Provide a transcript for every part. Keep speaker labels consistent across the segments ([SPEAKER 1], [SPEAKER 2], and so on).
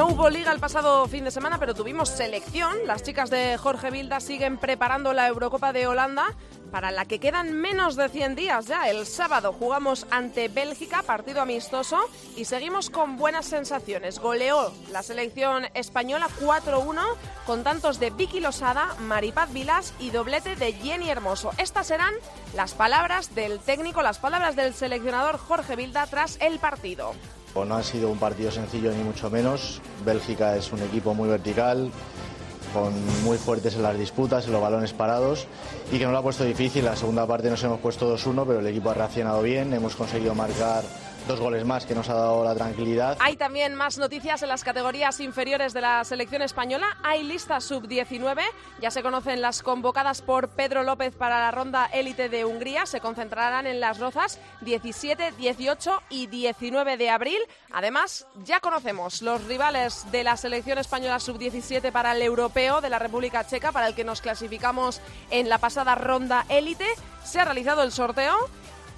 [SPEAKER 1] No hubo liga el pasado fin de semana, pero tuvimos selección. Las chicas de Jorge Vilda siguen preparando la Eurocopa de Holanda, para la que quedan menos de 100 días ya. El sábado jugamos ante Bélgica, partido amistoso, y seguimos con buenas sensaciones. Goleó la selección española 4-1 con tantos de Vicky Losada, Maripaz Vilas y doblete de Jenny Hermoso. Estas serán las palabras del técnico, las palabras del seleccionador Jorge Vilda tras el partido.
[SPEAKER 2] No ha sido un partido sencillo ni mucho menos. Bélgica es un equipo muy vertical, con muy fuertes en las disputas, en los balones parados y que nos lo ha puesto difícil. La segunda parte nos hemos puesto 2-1, pero el equipo ha reaccionado bien, hemos conseguido marcar dos goles más que nos ha dado la tranquilidad.
[SPEAKER 1] Hay también más noticias en las categorías inferiores de la selección española. Hay lista sub-19. Ya se conocen las convocadas por Pedro López para la ronda élite de Hungría. Se concentrarán en las rozas 17, 18 y 19 de abril. Además, ya conocemos los rivales de la selección española sub-17 para el europeo de la República Checa, para el que nos clasificamos en la pasada ronda élite. Se ha realizado el sorteo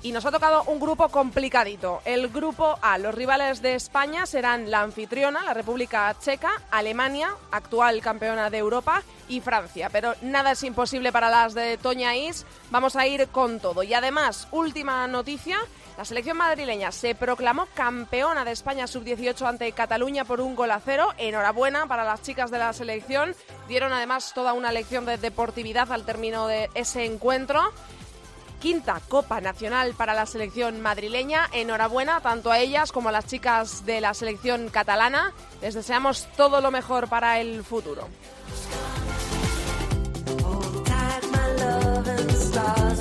[SPEAKER 1] y nos ha tocado un grupo complicadito. El grupo A, los rivales de España serán la anfitriona, la República Checa, Alemania, actual campeona de Europa, y Francia. Pero nada es imposible para las de Toña Is. Vamos a ir con todo. Y además, última noticia. La selección madrileña se proclamó campeona de España sub-18 ante Cataluña por un gol a cero. Enhorabuena para las chicas de la selección. Dieron además toda una lección de deportividad al término de ese encuentro quinta Copa Nacional para la selección madrileña. Enhorabuena tanto a ellas como a las chicas de la selección catalana. Les deseamos todo lo mejor para el futuro.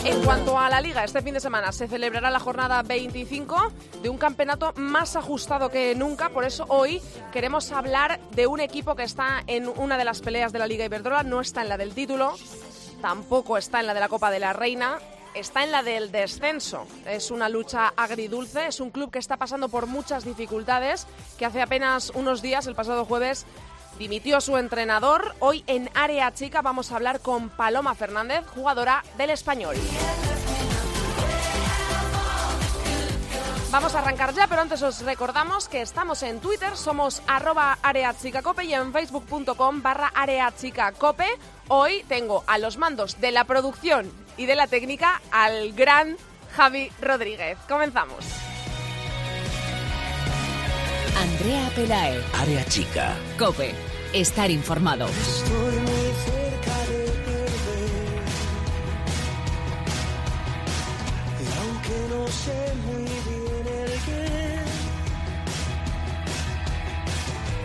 [SPEAKER 1] En cuanto a la liga, este fin de semana se celebrará la jornada 25 de un campeonato más ajustado que nunca. Por eso hoy queremos hablar de un equipo que está en una de las peleas de la Liga Iberdrola, no está en la del título, tampoco está en la de la Copa de la Reina, está en la del descenso. Es una lucha agridulce, es un club que está pasando por muchas dificultades, que hace apenas unos días, el pasado jueves, dimitió su entrenador. Hoy en Área Chica vamos a hablar con Paloma Fernández, jugadora del español. Vamos a arrancar ya, pero antes os recordamos que estamos en Twitter, somos arroba areachicacope y en facebook.com barra areachicacope. Hoy tengo a los mandos de la producción y de la técnica al gran Javi Rodríguez. Comenzamos.
[SPEAKER 3] Andrea Pelae.
[SPEAKER 4] Área chica.
[SPEAKER 3] Cope. Estar informado.
[SPEAKER 5] Estoy muy cerca de perder. Y aunque no sé muy bien el qué,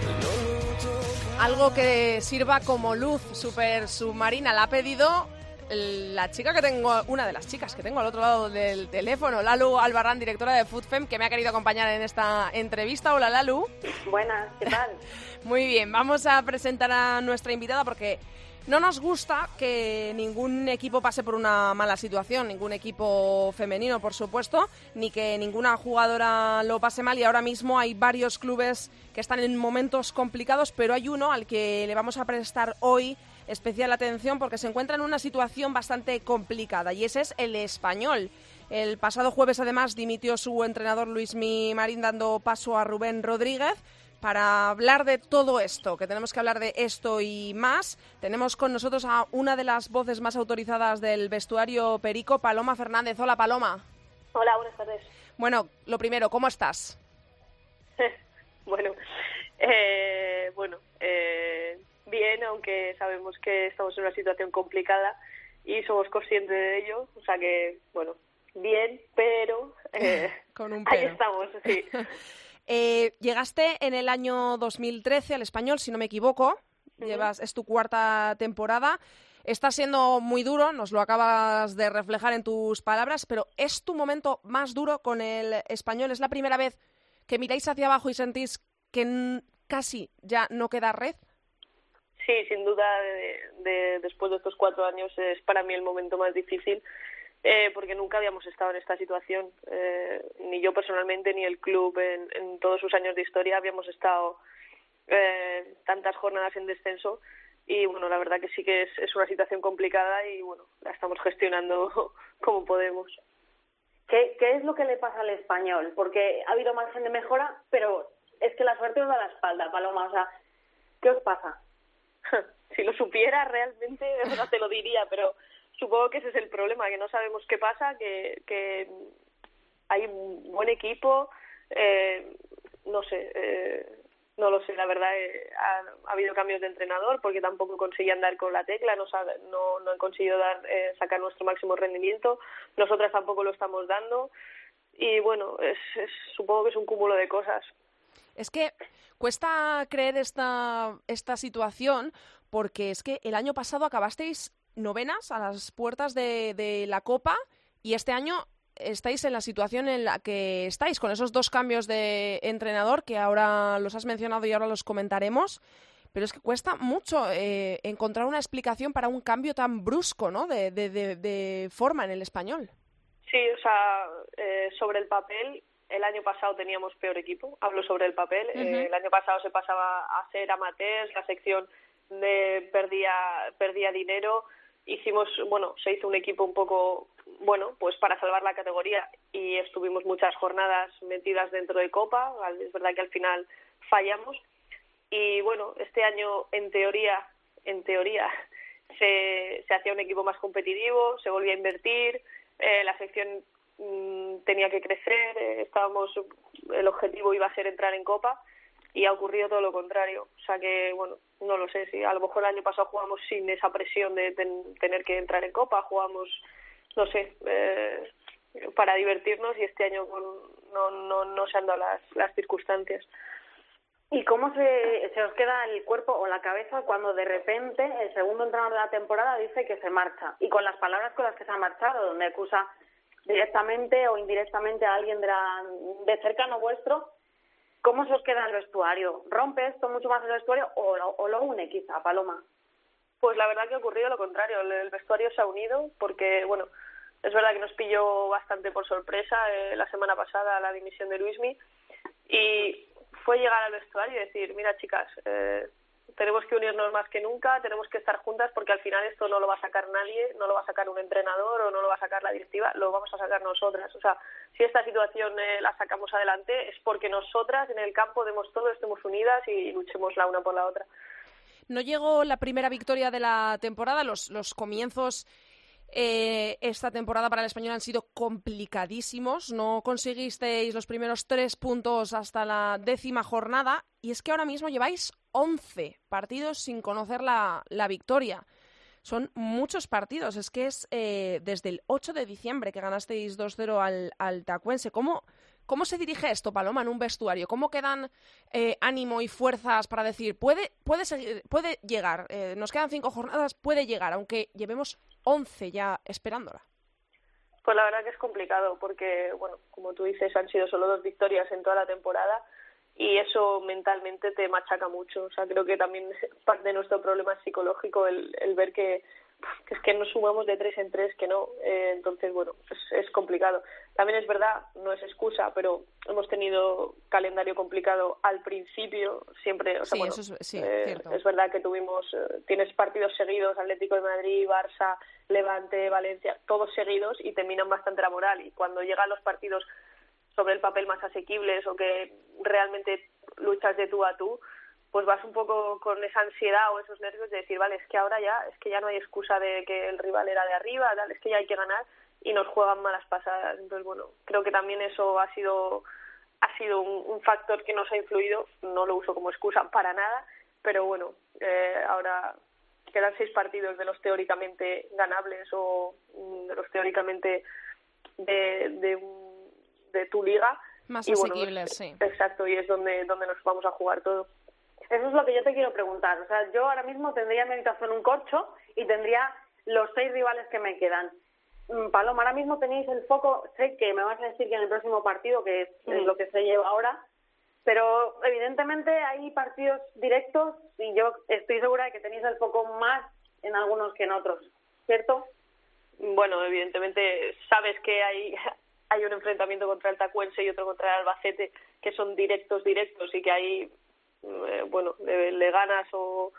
[SPEAKER 5] no lo toca.
[SPEAKER 1] Algo que sirva como luz super submarina la ha pedido la chica que tengo, una de las chicas que tengo al otro lado del teléfono, Lalu Albarrán, directora de FoodFem, que me ha querido acompañar en esta entrevista. Hola Lalu.
[SPEAKER 6] Buenas, ¿qué tal?
[SPEAKER 1] Muy bien, vamos a presentar a nuestra invitada porque no nos gusta que ningún equipo pase por una mala situación, ningún equipo femenino, por supuesto, ni que ninguna jugadora lo pase mal. Y ahora mismo hay varios clubes que están en momentos complicados, pero hay uno al que le vamos a prestar hoy especial atención porque se encuentra en una situación bastante complicada y ese es el español. El pasado jueves además dimitió su entrenador Luis Mi Marín dando paso a Rubén Rodríguez. Para hablar de todo esto, que tenemos que hablar de esto y más, tenemos con nosotros a una de las voces más autorizadas del vestuario Perico, Paloma Fernández. Hola Paloma.
[SPEAKER 6] Hola, buenas tardes.
[SPEAKER 1] Bueno, lo primero, ¿cómo estás?
[SPEAKER 6] bueno, eh, bueno, eh, bien, aunque sabemos que estamos en una situación complicada y somos conscientes de ello. O sea que, bueno, bien, pero, eh,
[SPEAKER 1] Con un
[SPEAKER 6] ahí
[SPEAKER 1] pero.
[SPEAKER 6] estamos, sí.
[SPEAKER 1] Eh, llegaste en el año 2013 al español, si no me equivoco. Llevas, es tu cuarta temporada. Está siendo muy duro, nos lo acabas de reflejar en tus palabras, pero ¿es tu momento más duro con el español? ¿Es la primera vez que miráis hacia abajo y sentís que casi ya no queda red?
[SPEAKER 6] Sí, sin duda, de, después de estos cuatro años es para mí el momento más difícil eh, porque nunca habíamos estado en esta situación. Eh, ni yo personalmente ni el club en, en, todos sus años de historia habíamos estado eh, tantas jornadas en descenso y bueno, la verdad que sí que es, es una situación complicada y bueno, la estamos gestionando como podemos.
[SPEAKER 4] ¿Qué, ¿Qué es lo que le pasa al español? Porque ha habido margen de mejora, pero es que la suerte os da la espalda, Paloma. O sea, ¿qué os pasa?
[SPEAKER 6] si lo supiera realmente, no te lo diría, pero supongo que ese es el problema, que no sabemos qué pasa, que, que hay un buen equipo, eh, no sé, eh, no lo sé, la verdad eh, ha, ha, habido cambios de entrenador porque tampoco conseguían dar con la tecla, no, no, no han conseguido dar, eh, sacar nuestro máximo rendimiento, nosotras tampoco lo estamos dando y bueno, es, es, supongo que es un cúmulo de cosas.
[SPEAKER 1] Es que cuesta creer esta, esta situación porque es que el año pasado acabasteis novenas a las puertas de, de la Copa y este año estáis en la situación en la que estáis, con esos dos cambios de entrenador que ahora los has mencionado y ahora los comentaremos. Pero es que cuesta mucho eh, encontrar una explicación para un cambio tan brusco, ¿no? De, de, de, de forma en el español.
[SPEAKER 6] Sí, o sea, eh, sobre el papel, el año pasado teníamos peor equipo. Hablo sobre el papel. Uh -huh. eh, el año pasado se pasaba a ser amateurs, la sección de perdía perdía dinero. Hicimos, bueno, se hizo un equipo un poco bueno, pues para salvar la categoría y estuvimos muchas jornadas metidas dentro de Copa, es verdad que al final fallamos y bueno, este año en teoría, en teoría se, se hacía un equipo más competitivo, se volvía a invertir, eh, la sección mmm, tenía que crecer, eh, estábamos, el objetivo iba a ser entrar en Copa y ha ocurrido todo lo contrario. O sea que, bueno, no lo sé, si a lo mejor el año pasado jugamos sin esa presión de ten, tener que entrar en Copa, jugamos no sé, eh, para divertirnos y este año no, no, no se han dado las, las circunstancias.
[SPEAKER 4] ¿Y cómo se, se os queda el cuerpo o la cabeza cuando de repente el segundo entrenador de la temporada dice que se marcha? Y con las palabras con las que se ha marchado, donde acusa directamente o indirectamente a alguien de, la, de cercano vuestro, ¿cómo se os queda el vestuario? ¿Rompe esto mucho más el vestuario o lo, o lo une quizá, Paloma?
[SPEAKER 6] Pues la verdad que ha ocurrido lo contrario, el, vestuario se ha unido porque, bueno, es verdad que nos pilló bastante por sorpresa eh, la semana pasada la dimisión de Luismi y fue llegar al vestuario y decir, mira chicas, eh, tenemos que unirnos más que nunca, tenemos que estar juntas porque al final esto no lo va a sacar nadie, no lo va a sacar un entrenador o no lo va a sacar la directiva, lo vamos a sacar nosotras. O sea, si esta situación eh, la sacamos adelante es porque nosotras en el campo demos todo, estemos unidas y luchemos la una por la otra.
[SPEAKER 1] No llegó la primera victoria de la temporada, los, los comienzos eh, esta temporada para el español han sido complicadísimos. No conseguisteis los primeros tres puntos hasta la décima jornada y es que ahora mismo lleváis 11 partidos sin conocer la, la victoria. Son muchos partidos. Es que es eh, desde el 8 de diciembre que ganasteis 2-0 al, al Tacuense. ¿Cómo, ¿Cómo se dirige esto, Paloma, en un vestuario? ¿Cómo quedan eh, ánimo y fuerzas para decir, puede, puede, seguir, puede llegar, eh, nos quedan cinco jornadas, puede llegar, aunque llevemos 11 ya esperándola?
[SPEAKER 6] Pues la verdad que es complicado porque, bueno, como tú dices, han sido solo dos victorias en toda la temporada y eso mentalmente te machaca mucho. O sea, creo que también parte de nuestro problema es psicológico el, el ver que, que es que nos sumamos de tres en tres, que no. Eh, entonces, bueno, es complicado. También es verdad, no es excusa, pero hemos tenido calendario complicado al principio, siempre. O sea,
[SPEAKER 1] sí,
[SPEAKER 6] bueno,
[SPEAKER 1] eso es, sí,
[SPEAKER 6] eh,
[SPEAKER 1] cierto.
[SPEAKER 6] es verdad que tuvimos, eh, tienes partidos seguidos, Atlético de Madrid, Barça, Levante, Valencia, todos seguidos y terminan bastante la moral. Y cuando llegan los partidos sobre el papel más asequibles o que realmente luchas de tú a tú, pues vas un poco con esa ansiedad o esos nervios de decir, vale, es que ahora ya, es que ya no hay excusa de que el rival era de arriba, tal, es que ya hay que ganar y nos juegan malas pasadas. Entonces, bueno, creo que también eso ha sido ha sido un, un factor que nos ha influido, no lo uso como excusa para nada, pero bueno, eh, ahora quedan seis partidos de los teóricamente ganables o de los teóricamente de, de, de tu liga.
[SPEAKER 1] Más
[SPEAKER 6] y bueno,
[SPEAKER 1] sí.
[SPEAKER 6] Exacto, y es donde, donde nos vamos a jugar todo.
[SPEAKER 4] Eso es lo que yo te quiero preguntar. O sea, yo ahora mismo tendría mi habitación un corcho y tendría los seis rivales que me quedan. Paloma, ahora mismo tenéis el foco, sé que me vas a decir que en el próximo partido, que es, mm. lo que se lleva ahora, Pero evidentemente hay partidos directos y yo estoy segura de que tenéis el foco más en algunos que en otros, ¿cierto?
[SPEAKER 6] Bueno, evidentemente sabes que hay, hay un enfrentamiento contra el Tacuense y otro contra el Albacete que son directos, directos y que ahí, eh, bueno, le, le ganas o,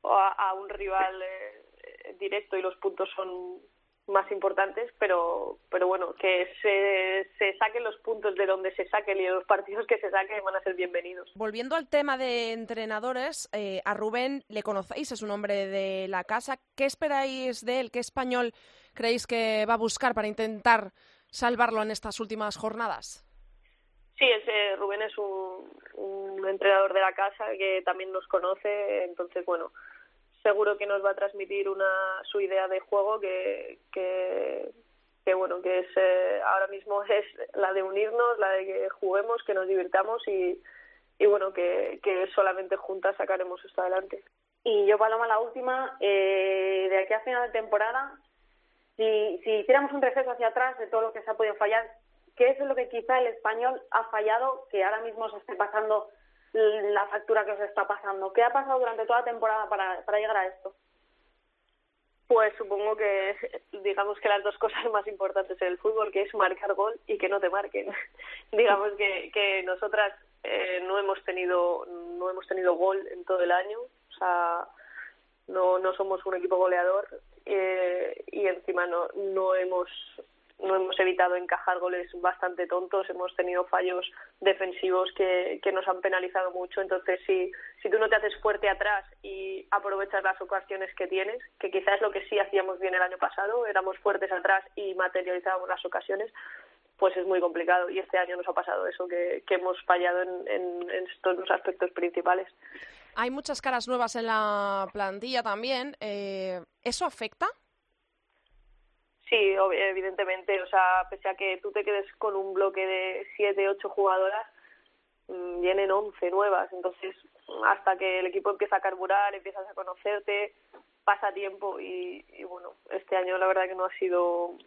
[SPEAKER 6] o a, a un rival eh, directo y los puntos son más importantes, pero pero bueno, que se, se saquen los puntos de donde se saquen y los partidos que se saquen van a ser bienvenidos.
[SPEAKER 1] Volviendo al tema de entrenadores, eh, a Rubén le conocéis, es un hombre de la casa. ¿Qué esperáis de él? ¿Qué español creéis que va a buscar para intentar salvarlo en estas últimas jornadas?
[SPEAKER 6] Sí, ese Rubén es un, un entrenador de la casa que también nos conoce, entonces bueno, seguro que nos va a transmitir una su idea de juego que que, bueno que es eh, ahora mismo es la de unirnos la de que juguemos que nos divirtamos y y bueno que que solamente juntas sacaremos esto adelante.
[SPEAKER 4] Y yo, Paloma, la última, eh, de aquí a final de temporada, si, si hiciéramos un receso hacia atrás de todo lo que se ha podido fallar, ¿qué es lo que quizá el español ha fallado que ahora mismo se esté pasando la factura que os está pasando? ¿Qué ha pasado durante toda la temporada para, para llegar a esto?
[SPEAKER 6] Pues supongo que digamos que las dos cosas más importantes en el fútbol, que es marcar gol y que no te marquen. digamos que, que nosotras eh, no hemos tenido no hemos tenido gol en todo el año, o sea, no no somos un equipo goleador eh, y encima no no hemos no hemos evitado encajar goles bastante tontos, hemos tenido fallos defensivos que, que nos han penalizado mucho, entonces si, si tú no te haces fuerte atrás y aprovechas las ocasiones que tienes, que quizás lo que sí hacíamos bien el año pasado, éramos fuertes atrás y materializábamos las ocasiones, pues es muy complicado y este año nos ha pasado eso, que, que hemos fallado en, en, en estos dos aspectos principales.
[SPEAKER 1] Hay muchas caras nuevas en la plantilla también. Eh, ¿Eso afecta?
[SPEAKER 6] Sí, evidentemente, o sea, pese a que tú te quedes con un bloque de siete, ocho jugadoras, mm, vienen once nuevas, entonces hasta que el equipo empieza a carburar, empiezas a conocerte, pasa tiempo y, bueno, este año la verdad que no ha sido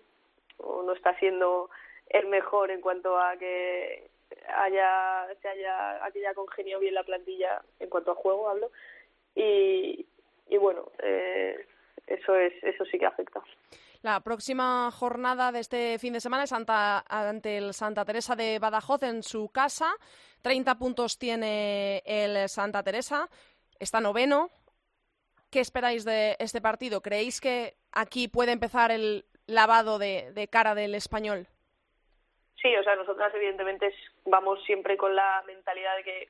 [SPEAKER 6] o no está siendo el mejor en cuanto a que haya se haya a haya congeniado bien la plantilla en cuanto a juego hablo. Y, y bueno eh, eso es eso sí que afecta
[SPEAKER 1] La próxima jornada de este fin de semana es ante el Santa Teresa de Badajoz en su casa. 30 puntos tiene el Santa Teresa. Está noveno. ¿Qué esperáis de este partido? ¿Creéis que aquí puede empezar el lavado de, de cara del español?
[SPEAKER 6] Sí, o sea, nosotras evidentemente vamos siempre con la mentalidad de que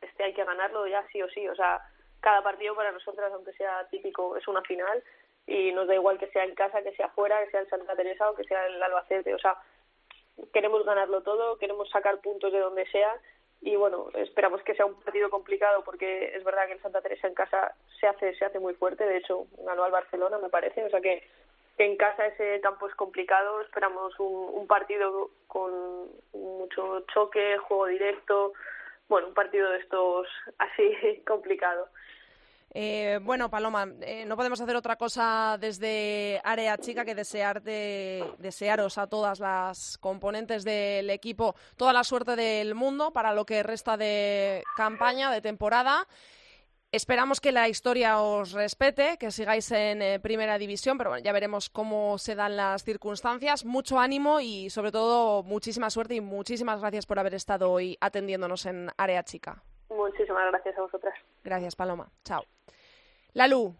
[SPEAKER 6] este hay que ganarlo ya sí o sí. O sea, cada partido para nosotras, aunque sea típico, es una final y nos da igual que sea en casa, que sea fuera, que sea en Santa Teresa o que sea en el Albacete. O sea, queremos ganarlo todo, queremos sacar puntos de donde sea y bueno, esperamos que sea un partido complicado porque es verdad que en Santa Teresa en casa se hace se hace muy fuerte, de hecho ganó al Barcelona me parece, o sea que, que en casa ese campo es complicado, esperamos un, un partido con mucho choque, juego directo, bueno, un partido de estos así complicado.
[SPEAKER 1] Eh, bueno, Paloma, eh, no podemos hacer otra cosa desde Área Chica que desearte, desearos a todas las componentes del equipo toda la suerte del mundo para lo que resta de campaña, de temporada. Esperamos que la historia os respete, que sigáis en eh, primera división, pero bueno, ya veremos cómo se dan las circunstancias. Mucho ánimo y sobre todo muchísima suerte y muchísimas gracias por haber estado hoy atendiéndonos en Área Chica.
[SPEAKER 6] Muchísimas gracias a vosotras.
[SPEAKER 1] Gracias, Paloma. Chao. Lalu,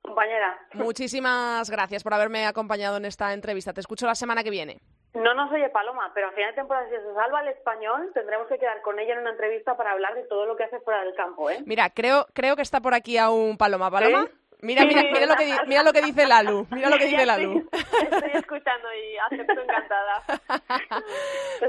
[SPEAKER 4] Compañera,
[SPEAKER 1] muchísimas gracias por haberme acompañado en esta entrevista. Te escucho la semana que viene.
[SPEAKER 4] no nos oye Paloma, pero a final de temporada, si se salva el español, tendremos que quedar con ella en una entrevista para hablar de todo lo que hace fuera del campo, ¿eh?
[SPEAKER 1] Mira, creo, creo que está por aquí aún Paloma. ¿Paloma?
[SPEAKER 4] ¿Sí?
[SPEAKER 1] Mira, mira, mira lo que mira lo que dice Lalu. Mira lo que dice Lalu.
[SPEAKER 6] Estoy, estoy escuchando y acepto encantada.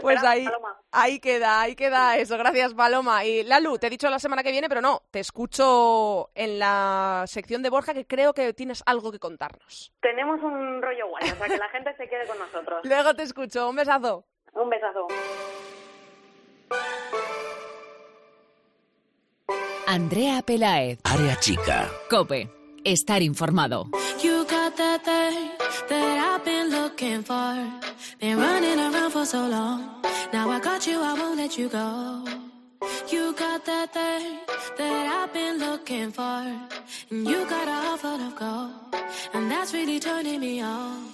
[SPEAKER 1] Pues ahí, ahí queda, ahí queda eso. Gracias, Paloma. Y Lalu, te he dicho la semana que viene, pero no, te escucho en la sección de Borja que creo que tienes algo que contarnos.
[SPEAKER 4] Tenemos un rollo guay, o sea, que la gente se quede con nosotros.
[SPEAKER 1] Luego te escucho. Un besazo.
[SPEAKER 4] Un besazo.
[SPEAKER 3] Andrea Pelaez,
[SPEAKER 7] Área chica.
[SPEAKER 3] Cope, estar informado.
[SPEAKER 8] You got that thing that I've been looking for. And you got a heart full of gold. And that's really turning me on.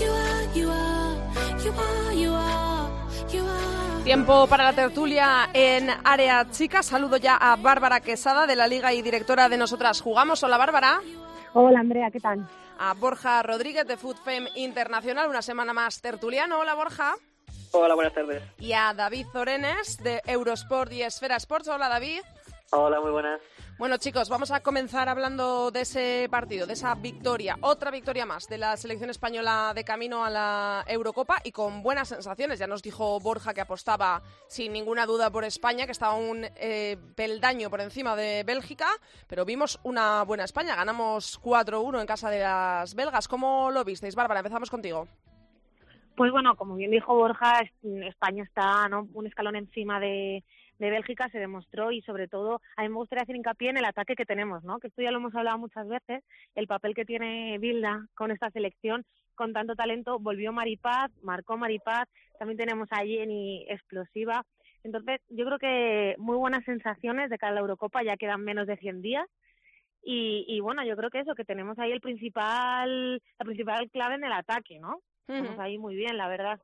[SPEAKER 8] You are, you are, you are, you are, you are.
[SPEAKER 1] Tiempo para la tertulia en área chica. Saludo ya a Bárbara Quesada de la Liga y directora de Nosotras Jugamos. Hola Bárbara.
[SPEAKER 7] Hola Andrea, ¿qué tal?
[SPEAKER 1] A Borja Rodríguez de Food Femme Internacional, una semana más tertuliano. Hola Borja.
[SPEAKER 9] Hola, buenas tardes.
[SPEAKER 1] Y a David Zorenes de Eurosport y Esfera Sports. Hola David.
[SPEAKER 9] Hola, muy buenas.
[SPEAKER 1] Bueno chicos, vamos a comenzar hablando de ese partido, de esa victoria, otra victoria más de la selección española de camino a la Eurocopa y con buenas sensaciones. Ya nos dijo Borja que apostaba sin ninguna duda por España, que estaba un eh, peldaño por encima de Bélgica, pero vimos una buena España. Ganamos 4-1 en casa de las belgas. ¿Cómo lo visteis, Bárbara? Empezamos contigo.
[SPEAKER 7] Pues bueno, como bien dijo Borja, es- España está ¿no? un escalón encima de, de Bélgica, se demostró y sobre todo a mí me gustaría hacer hincapié en el ataque que tenemos, ¿no? que esto ya lo hemos hablado muchas veces, el papel que tiene Bilda con esta selección con tanto talento, volvió Maripaz, marcó Maripaz, también tenemos a Jenny explosiva, entonces yo creo que muy buenas sensaciones de cara a la Eurocopa, ya quedan menos de 100 días y, y bueno, yo creo que eso, que tenemos ahí el principal, la principal clave en el ataque, ¿no? Estamos ahí muy bien, la verdad.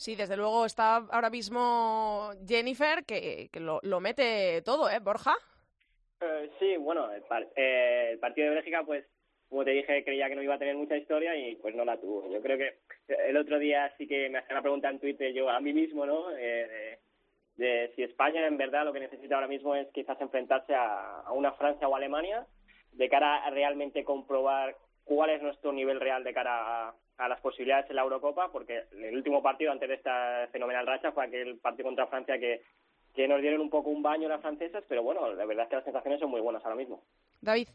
[SPEAKER 1] Sí, desde luego está ahora mismo Jennifer, que, que lo, lo mete todo, ¿eh, Borja?
[SPEAKER 9] Eh, sí, bueno, el, par- eh, el partido de Bélgica, pues, como te dije, creía que no iba a tener mucha historia y pues no la tuvo. Yo creo que el otro día sí que me hacían una pregunta en Twitter yo a mí mismo, ¿no? Eh, de, de si España en verdad lo que necesita ahora mismo es quizás enfrentarse a, a una Francia o Alemania de cara a realmente comprobar cuál es nuestro nivel real de cara a, a las posibilidades en la Eurocopa, porque el último partido antes de esta fenomenal racha fue aquel partido contra Francia que, que nos dieron un poco un baño las francesas, pero bueno, la verdad es que las sensaciones son muy buenas ahora mismo.
[SPEAKER 1] David.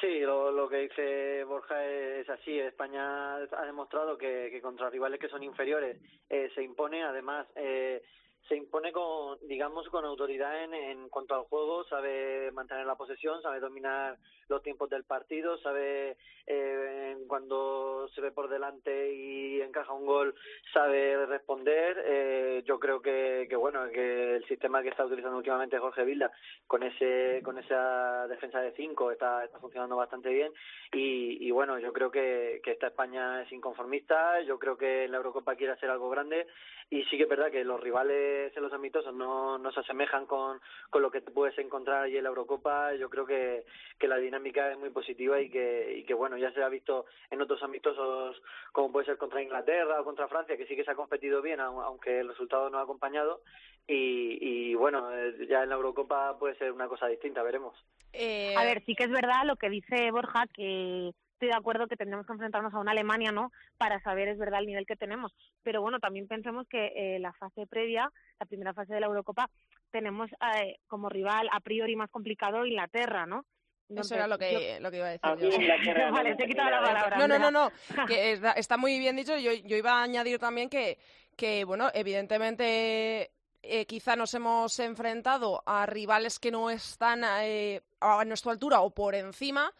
[SPEAKER 10] Sí, lo, lo que dice Borja es así. España ha demostrado que, que contra rivales que son inferiores eh, se impone. Además, eh, se impone con, digamos, con autoridad en, en cuanto al juego. Sabe mantener la posesión, sabe dominar los tiempos del partido, sabe eh, cuando se ve por delante y encaja un gol, sabe responder. Eh, yo creo que, que bueno, que el sistema que está utilizando últimamente Jorge Vilda con ese con esa defensa de cinco está, está funcionando bastante bien y, y bueno, yo creo que, que esta España es inconformista, yo creo que la Eurocopa quiere hacer algo grande y sí que es verdad que los rivales en los amistosos no, no se asemejan con, con lo que te puedes encontrar allí en la Eurocopa, yo creo que, que la dinámica es muy positiva y que, y que bueno, ya se ha visto en otros amistosos como puede ser contra Inglaterra o contra Francia, que sí que se ha competido bien, au- aunque el resultado no ha acompañado y, y bueno, eh, ya en la Eurocopa puede ser una cosa distinta, veremos.
[SPEAKER 1] Eh,
[SPEAKER 7] A ver, sí que es verdad lo que dice Borja, que estoy de acuerdo que tendremos que enfrentarnos a una Alemania, ¿no? Para saber, es verdad, el nivel que tenemos. Pero bueno, también pensemos que eh, la fase previa, la primera fase de la Eurocopa, tenemos eh, como rival a priori más complicado Inglaterra, ¿no?
[SPEAKER 1] Eso era lo que, lo que iba a decir.
[SPEAKER 9] A
[SPEAKER 1] yo.
[SPEAKER 9] mí Inglaterra no
[SPEAKER 7] Vale, te he quitado la palabra.
[SPEAKER 1] No, no, no, no, que está, está muy bien dicho. Yo, yo iba a añadir también que, que bueno, evidentemente eh, quizá nos hemos enfrentado a rivales que no están eh, a nuestra altura o por encima,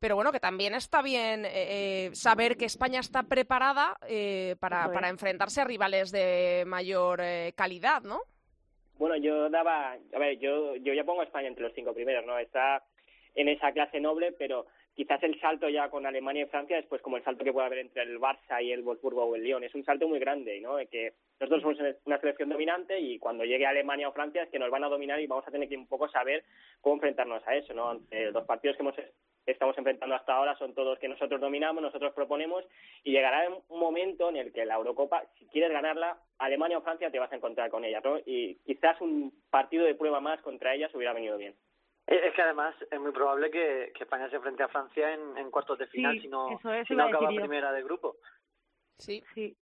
[SPEAKER 1] pero bueno, que también está bien eh, eh, saber que España está preparada eh, para, enfrentarse a rivales de mayor eh, calidad, ¿no?
[SPEAKER 9] Bueno, yo daba, a ver, yo, yo ya pongo a España entre los cinco primeros, ¿no? Está en esa clase noble, pero quizás el salto ya con Alemania y Francia es pues como el salto que puede haber entre el Barça y el Wolfsburgo o el Lyon. Es un salto muy grande, ¿no? Que nosotros somos una selección dominante y cuando llegue Alemania o Francia es que nos van a dominar y vamos a tener que un poco saber cómo enfrentarnos a eso, ¿no? Los partidos que hemos estamos enfrentando hasta ahora son todos que nosotros dominamos, nosotros proponemos y llegará un momento en el que la Eurocopa, si quieres ganarla, Alemania o Francia te vas a encontrar con ella, ¿no? Y quizás un partido de prueba más contra ellas hubiera venido bien.
[SPEAKER 10] Es es que además es muy probable que, que España se enfrente a Francia en, en cuartos de final
[SPEAKER 7] Sí,
[SPEAKER 10] si no,
[SPEAKER 7] es,
[SPEAKER 10] si no acaba primera de grupo.
[SPEAKER 1] Sí.
[SPEAKER 7] Sí.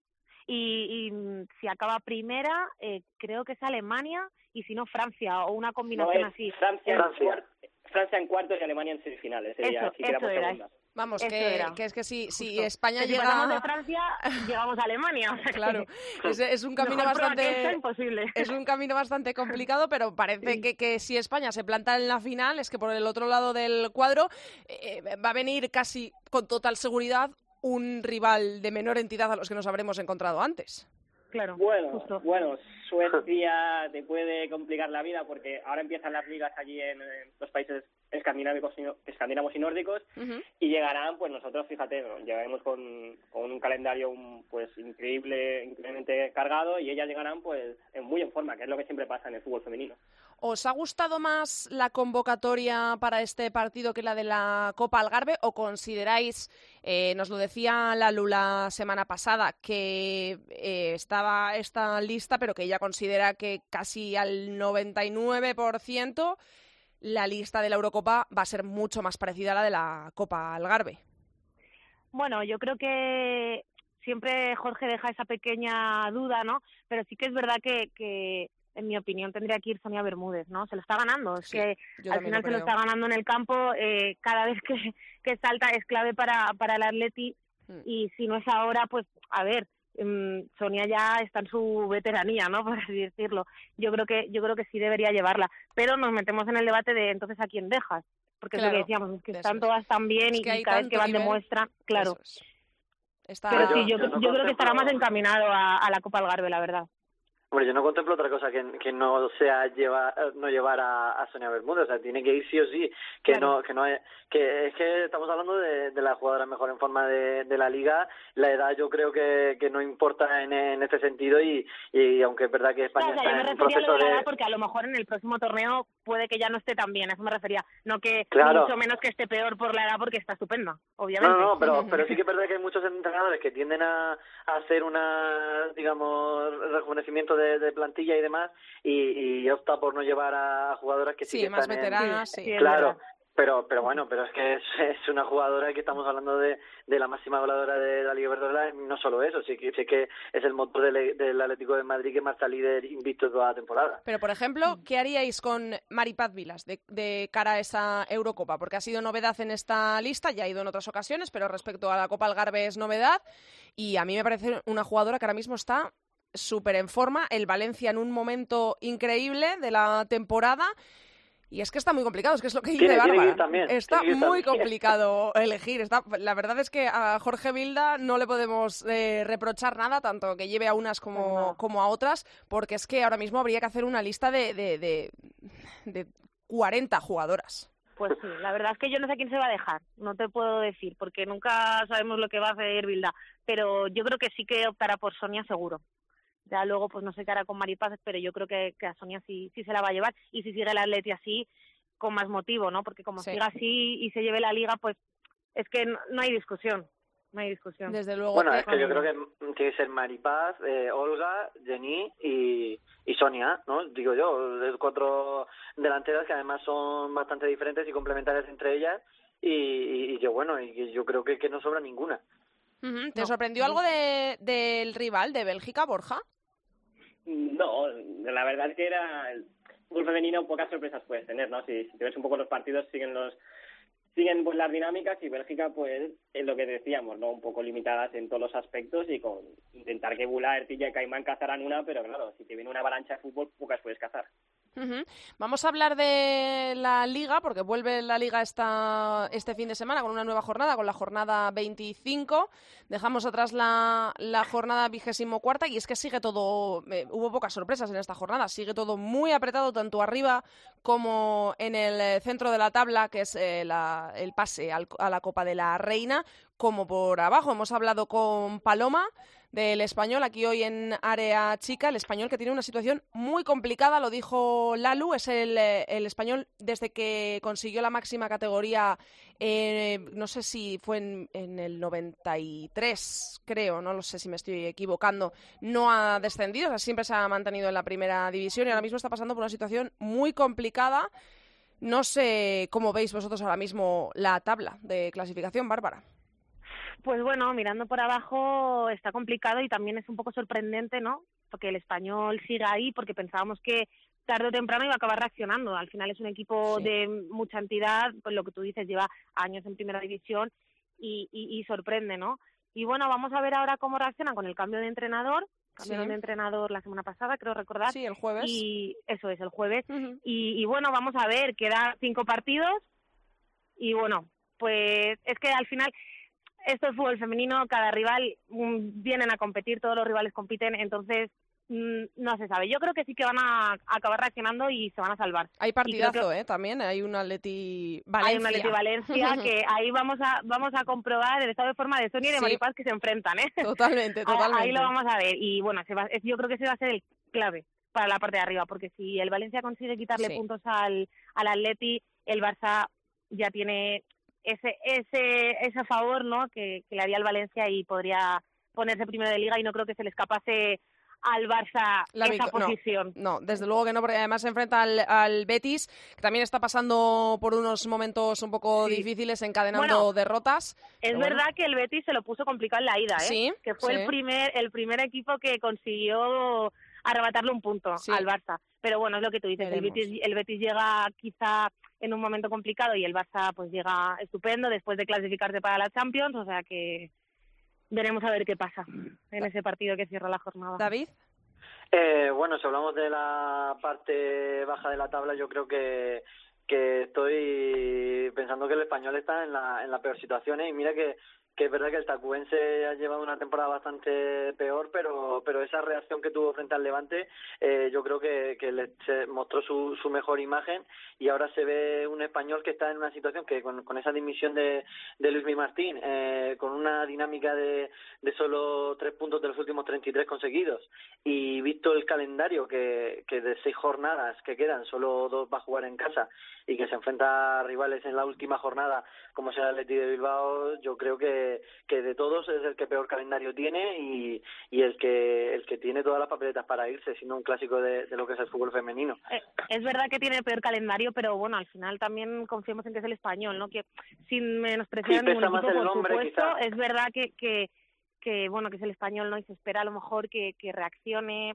[SPEAKER 7] Y, y si acaba primera, eh, creo que es Alemania y si no Francia o una
[SPEAKER 9] No
[SPEAKER 7] combinación
[SPEAKER 9] es
[SPEAKER 7] así.
[SPEAKER 9] Francia,
[SPEAKER 10] Francia.
[SPEAKER 9] Francia en cuartos y Alemania en semifinales. Sería,
[SPEAKER 7] Eso,
[SPEAKER 9] si quedamos
[SPEAKER 7] eso era.
[SPEAKER 9] segundas.
[SPEAKER 1] Vamos, que, es que si, si. España
[SPEAKER 7] Que si
[SPEAKER 1] llega...
[SPEAKER 7] pasamos de Francia, llegamos a Alemania. o sea que-
[SPEAKER 1] Claro, es, es un camino bastante...
[SPEAKER 7] imposible.
[SPEAKER 1] Es un camino bastante complicado, pero parece
[SPEAKER 7] Sí.
[SPEAKER 1] que, que si España se planta en la final, es que por el otro lado del cuadro eh, va a venir casi con total seguridad un rival de menor entidad a los que nos habremos encontrado antes.
[SPEAKER 7] Claro,
[SPEAKER 9] Bueno,
[SPEAKER 7] justo.
[SPEAKER 9] bueno, Suecia te puede complicar la vida porque ahora empiezan las ligas allí en, en los países escandinavos y, escandinavos y nórdicos y llegarán, pues nosotros, fíjate, ¿no? llegaremos con, con un calendario un, pues increíble, increíblemente cargado y ellas llegarán pues en- muy en forma, que es lo que siempre pasa en el fútbol femenino.
[SPEAKER 1] ¿Os ha gustado más la convocatoria para este partido que la de la Copa Algarve o consideráis, eh, nos lo decía la Lula semana pasada, que eh, estaba esta lista, pero que ella considera que casi al 99% la lista de la Eurocopa va a ser mucho más parecida a la de la Copa Algarve?
[SPEAKER 7] Bueno, yo creo que siempre Jorge deja esa pequeña duda, ¿no? Pero sí que es verdad que, que en mi opinión, tendría que ir Sonia Bermúdez, ¿no? Se lo está ganando. Es
[SPEAKER 1] Sí,
[SPEAKER 7] que al final se lo está ganando en el campo. eh, cada vez que, que salta es clave para, para el Atleti.
[SPEAKER 1] Mm.
[SPEAKER 7] Y si no es ahora, pues, a ver, mm, Sonia ya está en su veteranía, ¿no? Por así decirlo. Yo creo que yo creo que sí debería llevarla. Pero nos metemos en el debate de entonces a quién dejas. Porque es lo
[SPEAKER 1] Claro,
[SPEAKER 7] que decíamos, es que están
[SPEAKER 1] es.
[SPEAKER 7] todas tan bien
[SPEAKER 1] Es
[SPEAKER 7] y,
[SPEAKER 1] que
[SPEAKER 7] y
[SPEAKER 1] hay
[SPEAKER 7] cada vez que van
[SPEAKER 1] nivel.
[SPEAKER 7] demuestran, claro.
[SPEAKER 1] Eso es. Está-
[SPEAKER 7] Pero sí,
[SPEAKER 10] yo-
[SPEAKER 7] yo,
[SPEAKER 10] yo no
[SPEAKER 7] yo creo que estará más encaminado a, a la Copa Algarve, la verdad.
[SPEAKER 10] Hombre, yo no contemplo otra cosa que, que no sea llevar, no llevar a, a Sonia Bermúdez, o sea, tiene que ir sí o sí, que
[SPEAKER 7] Claro.
[SPEAKER 10] no, que no es, que es que estamos hablando de, de la jugadora mejor en forma de, de la liga, la edad yo creo que, que no importa en, en este sentido y, y aunque es verdad que España
[SPEAKER 7] O sea, yo me
[SPEAKER 10] está en
[SPEAKER 7] a lo
[SPEAKER 10] proceso
[SPEAKER 7] de la edad porque a lo mejor en el próximo torneo puede que ya no esté tan bien, a eso me refería. No que
[SPEAKER 10] Claro.
[SPEAKER 7] mucho menos que esté peor por la edad porque está estupenda, obviamente.
[SPEAKER 10] no, no, pero, pero sí que es verdad que hay muchos entrenadores que tienden a, a hacer una, digamos, rejuvenecimiento de, de plantilla y demás y, y opta por no llevar a jugadoras que sí,
[SPEAKER 1] Sí,
[SPEAKER 10] que
[SPEAKER 1] más
[SPEAKER 10] están
[SPEAKER 1] veteranas, sí.
[SPEAKER 10] Claro, pero pero bueno, pero es que es, es una jugadora que estamos hablando de, de la máxima goleadora de la Liga Iberdrola, no solo eso, sí que, sí que es el motor del, del Atlético de Madrid que marcha líder invicto toda la temporada.
[SPEAKER 1] Pero, por ejemplo, ¿qué haríais con Maripaz Vilas de, de cara a esa Eurocopa? Porque ha sido novedad en esta lista, ya ha ido en otras ocasiones, pero respecto a la Copa Algarve es novedad. Y a mí me parece una jugadora que ahora mismo está súper en forma. El Valencia en un momento increíble de la temporada. Y es que está muy complicado, es que es lo que dice
[SPEAKER 10] Tiene- tiene que
[SPEAKER 1] Bárbara.
[SPEAKER 10] también,
[SPEAKER 1] está
[SPEAKER 10] tiene que ir
[SPEAKER 1] muy
[SPEAKER 10] también.
[SPEAKER 1] complicado elegir. Está, la verdad es que a Jorge Vilda no le podemos eh, reprochar nada, tanto que lleve a unas como,
[SPEAKER 7] No.
[SPEAKER 1] como a otras, porque es que ahora mismo habría que hacer una lista de, de, de, de 40 jugadoras.
[SPEAKER 7] Pues sí, la verdad es que yo no sé a quién se va a dejar, no te puedo decir, porque nunca sabemos lo que va a hacer Bilda, pero yo creo que sí que optará por Sonia seguro. Ya luego, pues no sé qué hará con Maripaz, pero yo creo que, que a Sonia sí, sí se la va a llevar, y si sigue el Atleti así, con más motivo, ¿no? Porque como
[SPEAKER 1] Sí.
[SPEAKER 7] siga así y se lleve la liga, pues es que no, no hay discusión, no hay discusión.
[SPEAKER 1] Desde luego.
[SPEAKER 10] Bueno,
[SPEAKER 1] que-
[SPEAKER 10] es que yo creo que tiene que ser Maripaz, eh, Olga, Jenny y, y Sonia, ¿no? Digo yo, de cuatro delanteras que además son bastante diferentes y complementarias entre ellas y, y- y yo, bueno, y que yo creo que, que no sobra ninguna.
[SPEAKER 1] ¿Te
[SPEAKER 7] No.
[SPEAKER 1] sorprendió algo de, del rival de Bélgica, Borja?
[SPEAKER 9] No, la verdad es que era el fútbol femenino pocas sorpresas puedes tener, ¿no? Si, te ves un poco los partidos siguen los siguen pues las dinámicas y Bélgica pues es lo que decíamos, ¿no? Un poco limitadas en todos los aspectos y con intentar que Bula, Ertilla y Caimán cazaran una, pero claro, si te viene una avalancha de fútbol pocas puedes cazar.
[SPEAKER 1] Vamos a hablar de la liga, porque vuelve la liga esta, este fin de semana con una nueva jornada, con la jornada 25. Dejamos atrás la, jornada vigésimo cuarta y es que sigue todo, eh, hubo pocas sorpresas en esta jornada, sigue todo muy apretado tanto arriba como en el centro de la tabla, que es eh, la- el pase a la Copa de la Reina, como por abajo. Hemos hablado con Paloma del español aquí hoy en área chica, el español que tiene una situación muy complicada, lo dijo Lalu, es el, eh, el español desde que consiguió la máxima categoría, eh, no sé si fue en, en el 93, creo, no lo sé si me estoy equivocando, no ha descendido, siempre se ha mantenido en la primera división y ahora mismo está pasando por una situación muy complicada. No sé cómo veis vosotros ahora mismo la tabla de clasificación, Bárbara.
[SPEAKER 7] Pues bueno, mirando por abajo está complicado y también es un poco sorprendente, ¿no? Porque el español sigue ahí, porque pensábamos que tarde o temprano iba a acabar reaccionando. Al final es un equipo
[SPEAKER 1] Sí.
[SPEAKER 7] de mucha entidad, pues lo que tú dices, lleva años en primera división y, y, y sorprende, ¿no? Y bueno, vamos a ver ahora cómo reaccionan con el cambio de entrenador. Cambiaron
[SPEAKER 1] Sí.
[SPEAKER 7] de entrenador la semana pasada, creo recordar.
[SPEAKER 1] Sí, el jueves.
[SPEAKER 7] Y eso es, el jueves. Y, y bueno, vamos a ver, quedan cinco partidos y bueno, pues es que al final esto es fútbol femenino, cada rival mm, vienen a competir, todos los rivales compiten, entonces mm, no se sabe. Yo creo que sí que van a acabar reaccionando y se van a salvar.
[SPEAKER 1] Hay partidazo,
[SPEAKER 7] que
[SPEAKER 1] ¿eh? También hay un Atleti Valencia.
[SPEAKER 7] Hay un Atleti Valencia que ahí vamos a vamos a comprobar el estado de forma de Sonia y de
[SPEAKER 1] Sí.
[SPEAKER 7] Maripaz que se enfrentan, ¿eh?
[SPEAKER 1] Totalmente, totalmente.
[SPEAKER 7] Ahí lo vamos a ver y bueno, se va- yo creo que ese va a ser el clave para la parte de arriba, porque si el Valencia consigue quitarle
[SPEAKER 1] Sí.
[SPEAKER 7] puntos al, al Atleti, el Barça ya tiene ese ese ese favor, ¿no? Que, que le haría al Valencia y podría ponerse primero de liga y no creo que se le escapase al Barça
[SPEAKER 1] La
[SPEAKER 7] esa
[SPEAKER 1] no,
[SPEAKER 7] posición.
[SPEAKER 1] No, desde luego que no, porque además se enfrenta al, al Betis, que también está pasando por unos momentos un poco
[SPEAKER 7] Sí.
[SPEAKER 1] difíciles, encadenando
[SPEAKER 7] Bueno,
[SPEAKER 1] derrotas.
[SPEAKER 7] Es
[SPEAKER 1] bueno.
[SPEAKER 7] verdad que el Betis se lo puso complicado en la ida, ¿eh?
[SPEAKER 1] Sí,
[SPEAKER 7] que fue
[SPEAKER 1] sí.
[SPEAKER 7] el primer el primer equipo que consiguió arrebatarle un punto
[SPEAKER 1] Sí.
[SPEAKER 7] al Barça. Pero bueno, es lo que tú dices, el. Betis, el Betis llega quizá en un momento complicado y el Barça pues llega estupendo después de clasificarse para la Champions, o sea que veremos a ver qué pasa en ese partido que cierra la jornada.
[SPEAKER 1] David.
[SPEAKER 10] Eh, bueno, si hablamos de la parte baja de la tabla, yo creo que, que estoy pensando que el español está en la, en la peor situación ¿eh? y mira que, que es verdad que el tacuense ha llevado una temporada bastante peor, pero, pero esa reacción que tuvo frente al Levante eh, yo creo que, que le se mostró su, su mejor imagen y ahora se ve un español que está en una situación que con, esa dimisión de, de Luis Martín, eh, con una dinámica de, de solo tres puntos de los últimos 33 conseguidos y visto el calendario que, que de seis jornadas que quedan, solo dos va a jugar en casa y que se enfrenta a rivales en la última jornada como sea el Atleti de Bilbao, yo creo que, que de todos es el que peor calendario tiene y, y el que el que tiene todas las papeletas para irse, siendo un clásico de, de lo que es el fútbol femenino.
[SPEAKER 7] Eh, es verdad que tiene el peor calendario, pero bueno, al final también confiemos en que es el español, ¿no? Que sin menospreciar
[SPEAKER 10] Sí,
[SPEAKER 7] ningún equipo,
[SPEAKER 10] el
[SPEAKER 7] por
[SPEAKER 10] nombre,
[SPEAKER 7] supuesto, es verdad que, que, que, bueno, que es el español, ¿no? Y se espera a lo mejor que, que reaccione.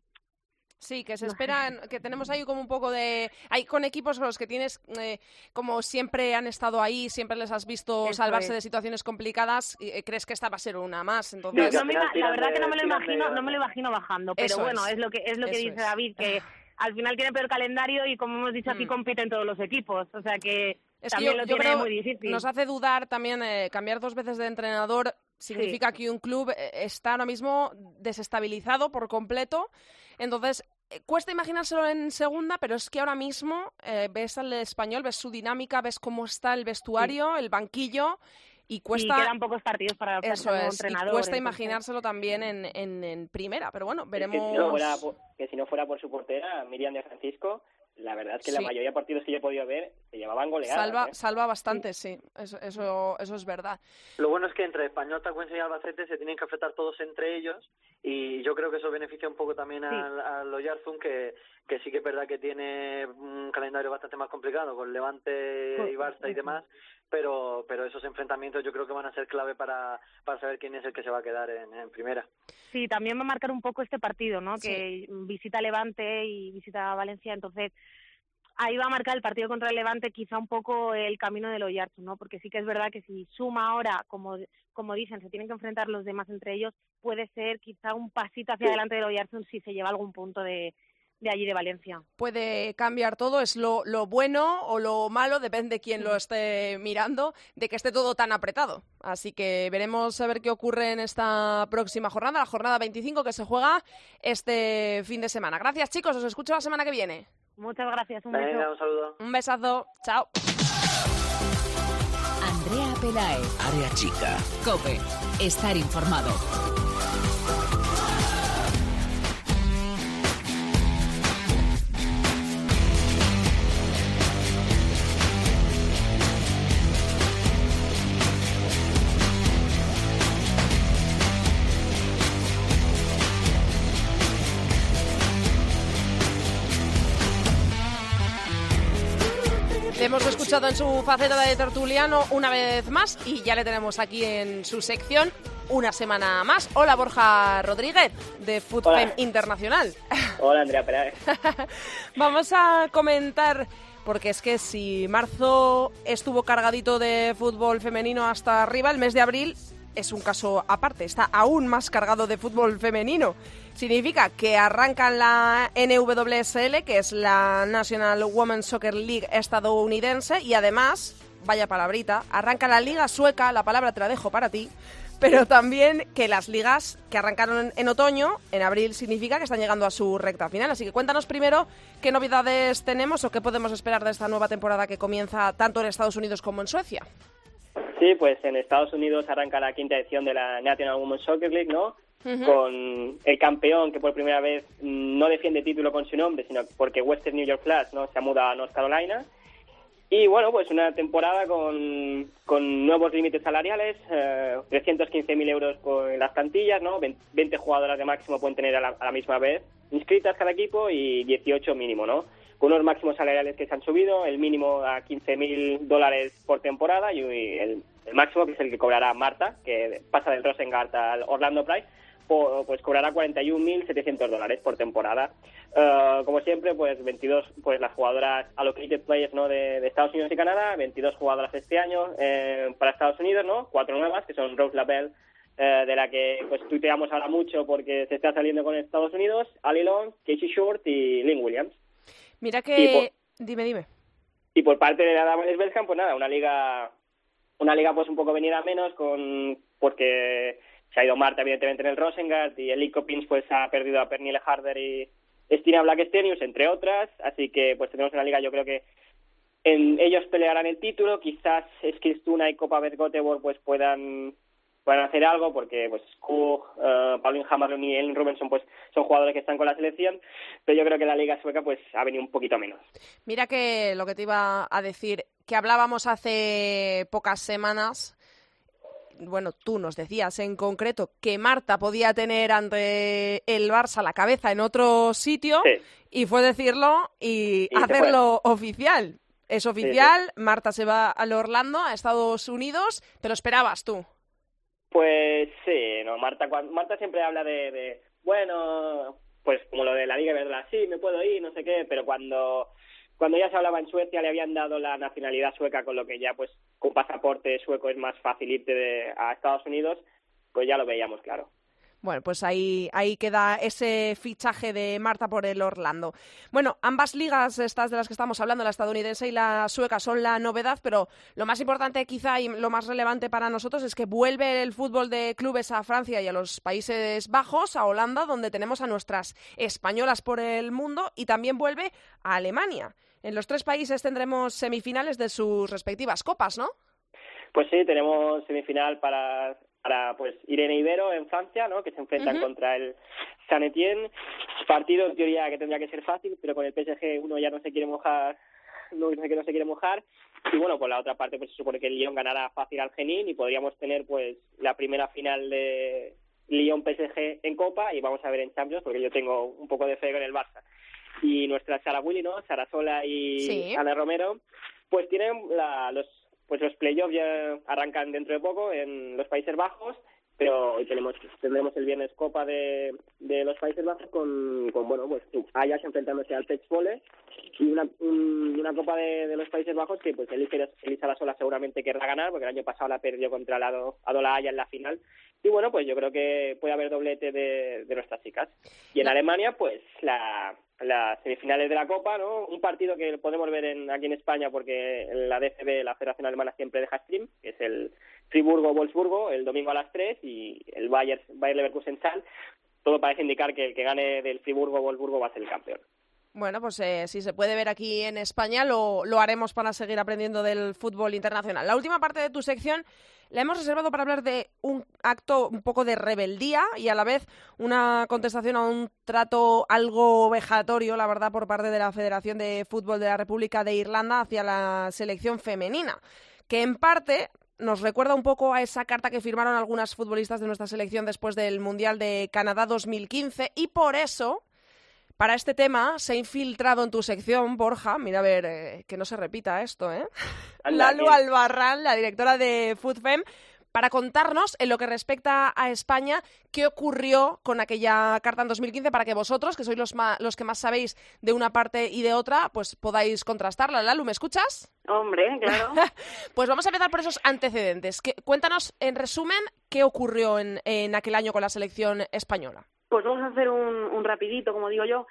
[SPEAKER 1] Sí, que se esperan, que tenemos ahí como un poco de... Hay con equipos los que tienes, eh, como siempre han estado ahí, siempre les has visto
[SPEAKER 7] Eso
[SPEAKER 1] salvarse
[SPEAKER 7] es.
[SPEAKER 1] de situaciones complicadas, y, eh, crees que esta va a ser una más. Entonces,
[SPEAKER 7] no me la verdad que no me lo imagino, no me lo imagino bajando, pero
[SPEAKER 1] Eso
[SPEAKER 7] bueno,
[SPEAKER 1] es.
[SPEAKER 7] es. lo que es lo que
[SPEAKER 1] Eso
[SPEAKER 7] dice
[SPEAKER 1] es.
[SPEAKER 7] David, que al final tiene peor calendario y como hemos dicho aquí
[SPEAKER 1] Mm.
[SPEAKER 7] compiten todos los equipos, o sea que
[SPEAKER 1] Es que
[SPEAKER 7] también
[SPEAKER 1] yo,
[SPEAKER 7] lo
[SPEAKER 1] yo
[SPEAKER 7] tiene
[SPEAKER 1] creo
[SPEAKER 7] muy difícil.
[SPEAKER 1] nos hace dudar también eh, cambiar dos veces de entrenador significa que un club eh, está ahora mismo desestabilizado por completo. Entonces, cuesta imaginárselo en segunda, pero es que ahora mismo eh, ves al español, ves su dinámica, ves cómo está el vestuario, el banquillo y cuesta
[SPEAKER 7] y quedan pocos partidos para
[SPEAKER 1] eso es, y cuesta
[SPEAKER 7] entonces-
[SPEAKER 1] imaginárselo también en, en, en primera, pero bueno,
[SPEAKER 9] Es
[SPEAKER 1] veremos.
[SPEAKER 9] Que si, no fuera por, que si no fuera por su portera, Miriam de Francisco, la verdad es que la
[SPEAKER 1] Sí.
[SPEAKER 9] mayoría de partidos que yo he podido ver se llevaban goleadas.
[SPEAKER 1] Salva,
[SPEAKER 9] ¿eh?
[SPEAKER 1] salva bastante, sí, eso, eso, eso es verdad.
[SPEAKER 10] Lo bueno es que entre Español, Tacuense y Albacete se tienen que enfrentar todos entre ellos y yo creo que eso beneficia un poco también al, al Oyarzún que, que sí que es verdad que tiene un calendario bastante más complicado con Levante y Barça y demás, pero pero esos enfrentamientos yo creo que van a ser clave para, para saber quién es el que se va a quedar en, en primera.
[SPEAKER 7] Sí, también va a marcar un poco este partido, ¿no? Que visita Levante y visita Valencia, entonces ahí va a marcar el partido contra el Levante quizá un poco el camino del Oyarzún, ¿no? Porque sí que es verdad que si suma ahora, como como dicen, se tienen que enfrentar los demás entre ellos, puede ser quizá un pasito hacia adelante del Oyarzún si se lleva algún punto de, de allí de Valencia.
[SPEAKER 1] puede cambiar todo, es lo, lo bueno o lo malo, depende de quién lo esté mirando, de que esté todo tan apretado. Así que veremos a ver qué ocurre en esta próxima jornada, la jornada 25 que se juega este fin de semana. Gracias chicos, os escucho la semana que viene.
[SPEAKER 7] Muchas gracias, un beso.
[SPEAKER 10] Un saludo.
[SPEAKER 1] Un besazo, chao.
[SPEAKER 3] Andrea Pelaez,
[SPEAKER 5] Área chica.
[SPEAKER 3] Cope, estar informado.
[SPEAKER 1] Escuchado en su faceta de tertuliano una vez más y ya le tenemos aquí en su sección una semana más. Hola Borja Rodríguez de Food
[SPEAKER 9] Hola.
[SPEAKER 1] Fame Internacional.
[SPEAKER 9] Hola, Andrea Pérez.
[SPEAKER 1] Vamos a comentar, porque es que si marzo estuvo cargadito de fútbol femenino hasta arriba, el mes de abril es un caso aparte, está aún más cargado de fútbol femenino. Significa que arrancan la NWSL, que es la National Women's Soccer League estadounidense, y además vaya palabrita, arranca la liga sueca, la palabra te la dejo para ti, pero también que las ligas que arrancaron en otoño, en abril, significa que están llegando a su recta final. Así que cuéntanos primero qué novedades tenemos o qué podemos esperar de esta nueva temporada que comienza tanto en Estados Unidos como en Suecia.
[SPEAKER 9] Sí, pues en Estados Unidos arranca la quinta edición de la National Women's Soccer League, ¿no? Con el campeón que por primera vez no defiende título con su nombre, sino porque Western New York Flash, ¿no? Se ha mudado a North Carolina. Y bueno, pues una temporada con, con nuevos límites salariales, eh, 315.000 euros con las plantillas, ¿no? 20 jugadoras de máximo pueden tener a la, a la misma vez inscritas cada equipo y 18 mínimo, ¿no? Con unos máximos salariales que se han subido, el mínimo a 15.000 dólares por temporada y el, el máximo que es el que cobrará Marta, que pasa del Rosengard al Orlando Pride, po- pues cobrará 41.700 dólares por temporada. Eh, como siempre, pues 22, pues las jugadoras allocated players, ¿no? De, de Estados Unidos y Canadá, 22 jugadoras este año eh, para Estados Unidos, ¿no? Cuatro nuevas, que son Rose Labelle, eh, de la que pues tuiteamos ahora mucho porque se está saliendo con Estados Unidos, Ali Long, Casey Short y Lynn Williams.
[SPEAKER 1] Mira que... Dime, dime.
[SPEAKER 9] Y por parte de la Damas Belgium, pues nada, una liga, una liga pues un poco venida menos, con porque se ha ido Marta evidentemente en el Rosengard y el Lico Pins pues ha perdido a Pernille Harder y Stina Blackstenius, entre otras, así que pues tenemos una liga yo creo que en, ellos pelearán el título, quizás Eskilstuna y Copa Göteborg pues puedan puedan hacer algo porque pues Skug, eh, Pauline Hammarlund y Ellen Robinson pues son jugadores que están con la selección, pero yo creo que la liga sueca pues ha venido un poquito menos.
[SPEAKER 1] Mira que lo que te iba a decir, que hablábamos hace pocas semanas, bueno, tú nos decías en concreto que Marta podía tener ante el Barça la cabeza en otro sitio y fue decirlo y, hacerlo oficial. Es oficial, Marta se va al Orlando, a Estados Unidos, te lo esperabas tú.
[SPEAKER 9] Pues sí, no, Marta, Marta siempre habla de, de, bueno, pues como lo de la Liga ¿verdad? sí, me puedo ir, no sé qué, pero cuando cuando ya se hablaba en Suecia le habían dado la nacionalidad sueca, con lo que ya pues con pasaporte sueco es más fácil irte de- a Estados Unidos, pues ya lo veíamos claro.
[SPEAKER 1] Bueno, pues ahí, ahí queda ese fichaje de Marta por el Orlando. Bueno, ambas ligas, estas de las que estamos hablando, la estadounidense y la sueca, son la novedad, pero lo más importante quizá y lo más relevante para nosotros es que vuelve el fútbol de clubes a Francia y a los Países Bajos, a Holanda, donde tenemos a nuestras españolas por el mundo, y también vuelve a Alemania. En los tres países tendremos semifinales de sus respectivas copas, ¿no?
[SPEAKER 9] Pues sí, tenemos semifinal para, para pues Irene Ibero en Francia, ¿no? que se enfrentan contra el San Etienne. Partido en teoría que tendría que ser fácil, pero con el PSG uno ya no se quiere mojar, no que no se quiere mojar. Y bueno, por la otra parte pues se supone que el Lyon ganará fácil al Genin y podríamos tener pues la primera final de Lyon PSG en Copa y vamos a ver en Champions porque yo tengo un poco de fe con el Barça. Y nuestra Sara Willy, ¿no? Sara Sola y
[SPEAKER 1] Sí.
[SPEAKER 9] Ana Romero, pues tienen la, los pues los playoffs ya arrancan dentro de poco en los Países Bajos, pero hoy tenemos tendremos el viernes Copa de, de los Países Bajos con, con bueno pues Ajax enfrentándose al Pech Volley y una, un- una Copa de, de los Países Bajos que pues Elisa, Elisa La Sola seguramente querrá ganar porque el año pasado la perdió contra la Ado- Adola Haya en la final. Y bueno pues yo creo que puede haber doblete de, de nuestras chicas. Y en Alemania pues la las semifinales de la Copa, ¿no? Un partido que podemos ver en, aquí en España porque la DCB, la Federación Alemana, siempre deja stream, que es el Friburgo-Wolfsburgo, el domingo a las 3 y el Bayer, Bayer Leverkusen-Sal. Todo parece indicar que el que gane del Friburgo-Wolfsburgo va a ser el campeón.
[SPEAKER 1] Bueno, pues eh, si se puede ver aquí en España, lo, lo haremos para seguir aprendiendo del fútbol internacional. La última parte de tu sección la hemos reservado para hablar de un acto un poco de rebeldía y a la vez una contestación a un trato algo vejatorio, la verdad, por parte de la Federación de Fútbol de la República de Irlanda hacia la selección femenina, que en parte nos recuerda un poco a esa carta que firmaron algunas futbolistas de nuestra selección después del Mundial de Canadá 2015 y por eso para este tema se ha infiltrado en tu sección, Borja, mira a ver eh, que no se repita esto, ¿eh? Lalu Albarrán, la directora de FoodFem, para contarnos en lo que respecta a España qué ocurrió con aquella carta en 2015 para que vosotros, que sois los, ma- los que más sabéis de una parte y de otra, pues podáis contrastarla. Lalu, ¿me escuchas?
[SPEAKER 4] Hombre, claro.
[SPEAKER 1] Pues vamos a empezar por esos antecedentes. Que- cuéntanos, en resumen, qué ocurrió en, en aquel año con la selección española.
[SPEAKER 4] Pues vamos a hacer un, un rapidito, como digo yo.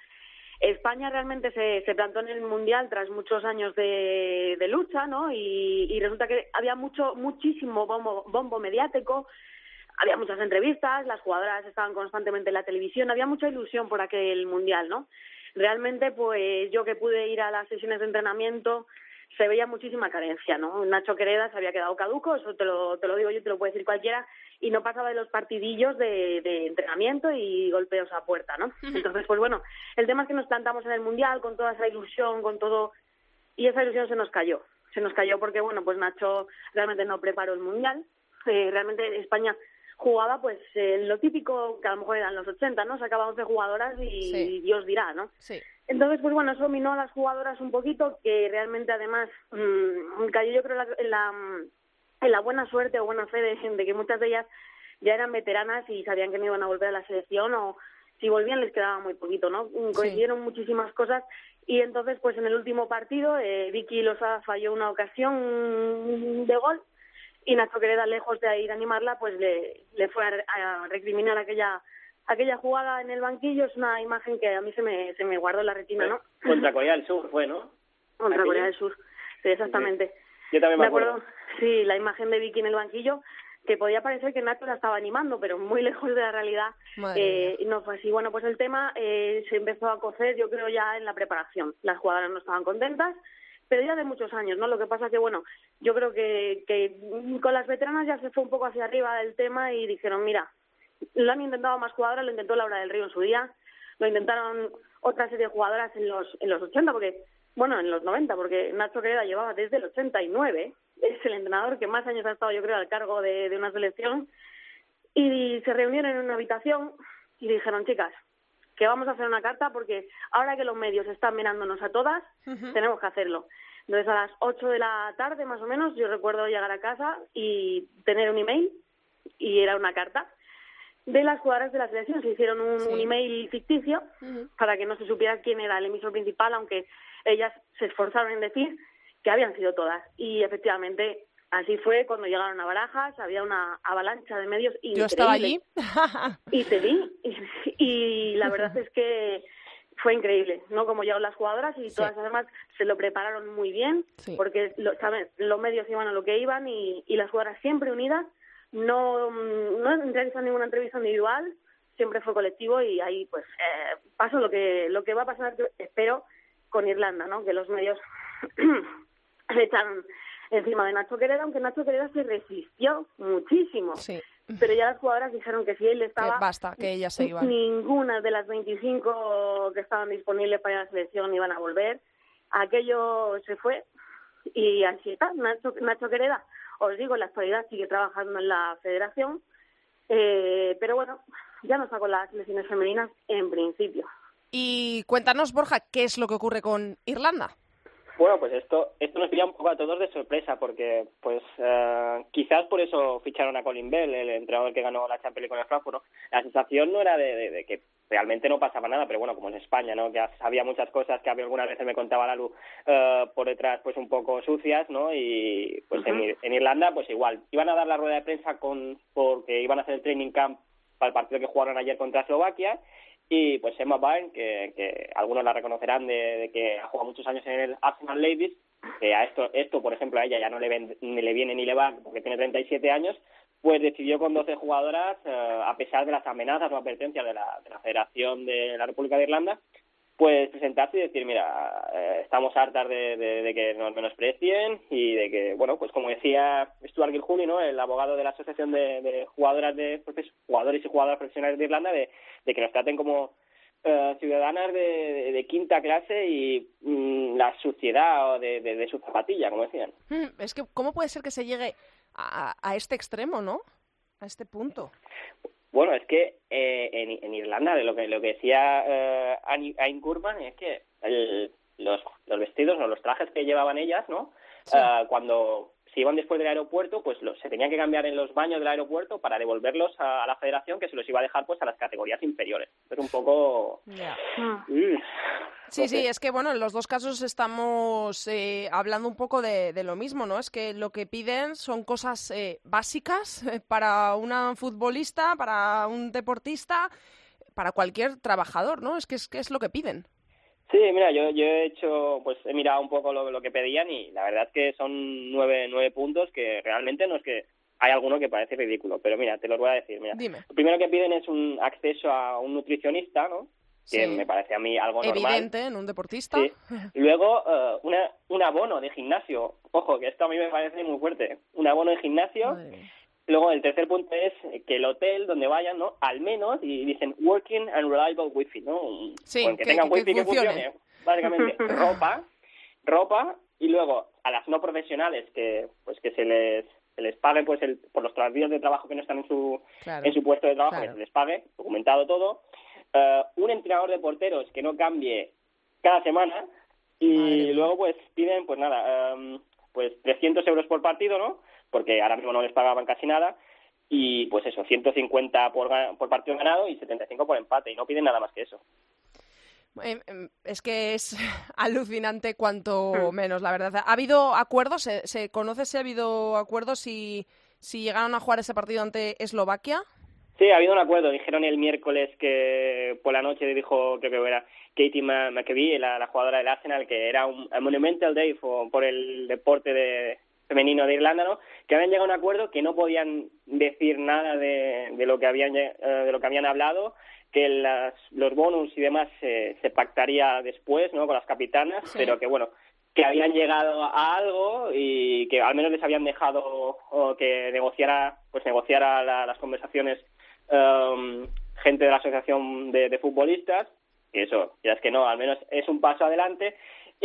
[SPEAKER 4] España realmente se, se plantó en el mundial tras muchos años de, de lucha, ¿no? Y, resulta que había mucho, muchísimo bombo, bombo mediático, había muchas entrevistas, las jugadoras estaban constantemente en la televisión, había mucha ilusión por aquel mundial, ¿no? Realmente, pues yo que pude ir a las sesiones de entrenamiento, se veía muchísima carencia, ¿no? Nacho Quereda se había quedado caduco, eso te lo, te lo digo yo, te lo puede decir cualquiera, y no pasaba de los partidillos de, de entrenamiento y golpeos a puerta, ¿no? Entonces, pues bueno, el tema es que nos plantamos en el Mundial con toda esa ilusión, con todo, y esa ilusión se nos cayó. Se nos cayó porque, bueno, pues Nacho realmente no preparó el Mundial. Eh, realmente España jugaba pues eh, lo típico que a lo mejor eran los 80, ¿no? Sacaba 11 jugadoras y
[SPEAKER 1] Sí.
[SPEAKER 4] Dios dirá, ¿no?
[SPEAKER 1] Sí.
[SPEAKER 4] Entonces, pues bueno, eso minó a las jugadoras un poquito, que realmente además mm, cayó yo creo la- en la, en la buena suerte o buena fe de, de que muchas de ellas ya eran veteranas y sabían que no iban a volver a la selección o si volvían les quedaba muy poquito, ¿no? Mm, Coincidieron muchísimas cosas y entonces pues en el último partido eh, Vicky Lozada falló una ocasión de gol y Nacho Quereda, lejos de ir a animarla, pues le, le fue a, a recriminar aquella aquella jugada en el banquillo. Es una imagen que a mí se me, se me guardó en la retina, ¿no?
[SPEAKER 9] Contra Corea del Sur fue, ¿no?
[SPEAKER 4] Contra. Corea del Sur. Sí, exactamente.
[SPEAKER 9] Yo también me,
[SPEAKER 4] Me acuerdo, sí, la imagen de Vicky en el banquillo, que podía parecer que Nacho la estaba animando, pero muy lejos de la realidad. Eh, no fue así. Bueno, pues el tema eh, se empezó a cocer, yo creo, ya en la preparación. Las jugadoras no estaban contentas, pero ya de muchos años, ¿no? Lo que pasa que, bueno, yo creo que, que con las veteranas ya se fue un poco hacia arriba del tema y dijeron, mira, lo han intentado más jugadoras, lo intentó Laura del Río en su día, lo intentaron otra serie de jugadoras en los, en los 80, porque, bueno, en los 90, porque Nacho Quereda llevaba desde el 89, es el entrenador que más años ha estado, yo creo, al cargo de, de una selección, y se reunieron en una habitación y dijeron, chicas, que vamos a hacer una carta porque ahora que los medios están mirándonos a todas, tenemos que hacerlo. Entonces a las 8 de la tarde más o menos yo recuerdo llegar a casa y tener un email y era una carta de las jugadoras de la selección. Se hicieron un, un email ficticio para que no se supiera quién era el emisor principal, aunque ellas se esforzaron en decir que habían sido todas. Y efectivamente así fue cuando llegaron a Barajas, había una avalancha de medios increíble.
[SPEAKER 1] Yo estaba allí.
[SPEAKER 4] Y te vi. Y, y la verdad es que fue increíble, ¿no? Como llegaron las jugadoras y todas además se lo prepararon muy bien,
[SPEAKER 1] Sí.
[SPEAKER 4] porque lo, ¿saben? los medios iban a lo que iban y, y las jugadoras siempre unidas, no, no realizan ninguna entrevista individual, siempre fue colectivo y ahí pues eh, pasó lo que lo que va a pasar, espero, con Irlanda, ¿no? Que los medios se echaron encima de Nacho Quereda, aunque Nacho Quereda se resistió muchísimo. Pero ya las jugadoras dijeron que si él estaba...
[SPEAKER 1] basta, que ellas se iban.
[SPEAKER 4] Ninguna de las 25 que estaban disponibles para la selección iban a volver. Aquello se fue y así está. Nacho, Nacho Quereda, os digo, en la actualidad sigue trabajando en la federación, eh, pero bueno, ya no está con las selecciones femeninas en principio.
[SPEAKER 1] Y cuéntanos, Borja, ¿qué es lo que ocurre con Irlanda?
[SPEAKER 9] Bueno, pues esto esto nos pilla un poco a todos de sorpresa porque, pues, eh, quizás por eso ficharon a Colin Bell, el entrenador que ganó la Champions League con el Frankfurt, ¿no? La sensación no era de, de- de que realmente no pasaba nada, pero bueno, como en España, ¿no? Que había muchas cosas que había algunas veces me contaba Lalu eh, por detrás, pues un poco sucias, ¿no? Y pues en, en Irlanda, pues igual, iban a dar la rueda de prensa con porque iban a hacer el training camp para el partido que jugaron ayer contra Eslovaquia y pues Emma Byrne, que, que algunos la reconocerán de, de que ha jugado muchos años en el Arsenal Ladies, que a esto, esto por ejemplo, a ella ya no le, ven- ni le viene ni le va porque tiene 37 años, pues decidió con 12 jugadoras, eh, a pesar de las amenazas o advertencias de la, de la Federación de la República de Irlanda, pues presentarse y decir, mira, eh, estamos hartas de, de- que nos menosprecien y de que, bueno, pues como decía Stuart Gilhooly, ¿no? el abogado de la Asociación de, Jugadoras de Jugadores y Jugadoras Profesionales de Irlanda, de, que nos traten como eh, ciudadanas de quinta clase y mm, la suciedad de, de, de su zapatilla, como decían.
[SPEAKER 1] Mm, Es que, ¿cómo puede ser que se llegue a, a este extremo, no? A este punto.
[SPEAKER 9] Bueno, es que eh, en, en Irlanda, de lo que lo que decía eh, Ayn Gurman, es que el- los, los vestidos o los trajes que llevaban ellas, ¿no? Eh, cuando se iban después del aeropuerto, pues los, se tenían que cambiar en los baños del aeropuerto para devolverlos a, a la federación que se los iba a dejar pues a las categorías inferiores. Es un poco... Mm.
[SPEAKER 1] Sí, sí, es que bueno, en los dos casos estamos eh, hablando un poco de, de lo mismo, ¿no? Es que lo que piden son cosas eh, básicas eh, para una futbolista, para un deportista, para cualquier trabajador, ¿no? Es que es, que es lo que piden.
[SPEAKER 9] Sí, mira, yo, yo he hecho, pues he mirado un poco lo, lo que pedían y la verdad es que son nueve, nueve puntos que realmente no es que hay alguno que parece ridículo, pero mira, te los voy a decir, mira.
[SPEAKER 1] Dime.
[SPEAKER 9] Lo primero que piden es un acceso a un nutricionista, ¿no? Que
[SPEAKER 1] Sí.
[SPEAKER 9] me parece a mí algo normal.
[SPEAKER 1] Evidente en un deportista.
[SPEAKER 9] Sí. Luego, eh, una, un abono de gimnasio. Ojo, que esto a mí me parece muy fuerte. Un abono de gimnasio. Luego, el tercer punto es que el hotel donde vayan, ¿no? Al menos, y dicen working and reliable wifi, ¿no?
[SPEAKER 1] Sí,
[SPEAKER 9] que,
[SPEAKER 1] que-
[SPEAKER 9] tengan
[SPEAKER 1] que
[SPEAKER 9] wifi que
[SPEAKER 1] funcione.
[SPEAKER 9] funcione. Básicamente, ropa, ropa, y luego a las no profesionales que, pues que se les, se les pague pues el, por los días de trabajo que no están en su,
[SPEAKER 1] Claro.
[SPEAKER 9] en su puesto de trabajo,
[SPEAKER 1] Claro.
[SPEAKER 9] que se les pague, documentado todo. Eh, un entrenador de porteros que no cambie cada semana y luego pues piden pues nada em, pues 300 euros por partido no porque ahora mismo no les pagaban casi nada y pues eso 150 por, ga- por partido ganado y 75 por empate y no piden nada más que eso
[SPEAKER 1] Eh, eh, Es que es alucinante cuanto
[SPEAKER 9] Hmm.
[SPEAKER 1] menos, la verdad. ¿Ha habido acuerdos? ¿Se, se conoce si ha habido acuerdos si, si llegaron a jugar ese partido ante Eslovaquia?
[SPEAKER 9] Sí, ha habido un acuerdo. Dijeron el miércoles que por la noche dijo, creo que era Katie McAvee, la, la jugadora del Arsenal, que era un a Monumental Day for- por el deporte de, femenino de Irlanda, ¿no? Que habían llegado a un acuerdo que no podían decir nada de, de lo que habían eh, de lo que habían hablado, que las, los bonus y demás se, se pactaría después, ¿no? Con las capitanas,
[SPEAKER 11] Sí.
[SPEAKER 9] pero que bueno, que habían llegado a algo y que al menos les habían dejado o que negociara pues negociara la- las conversaciones em, gente de la asociación de, de futbolistas y eso ya es que no al menos es un paso adelante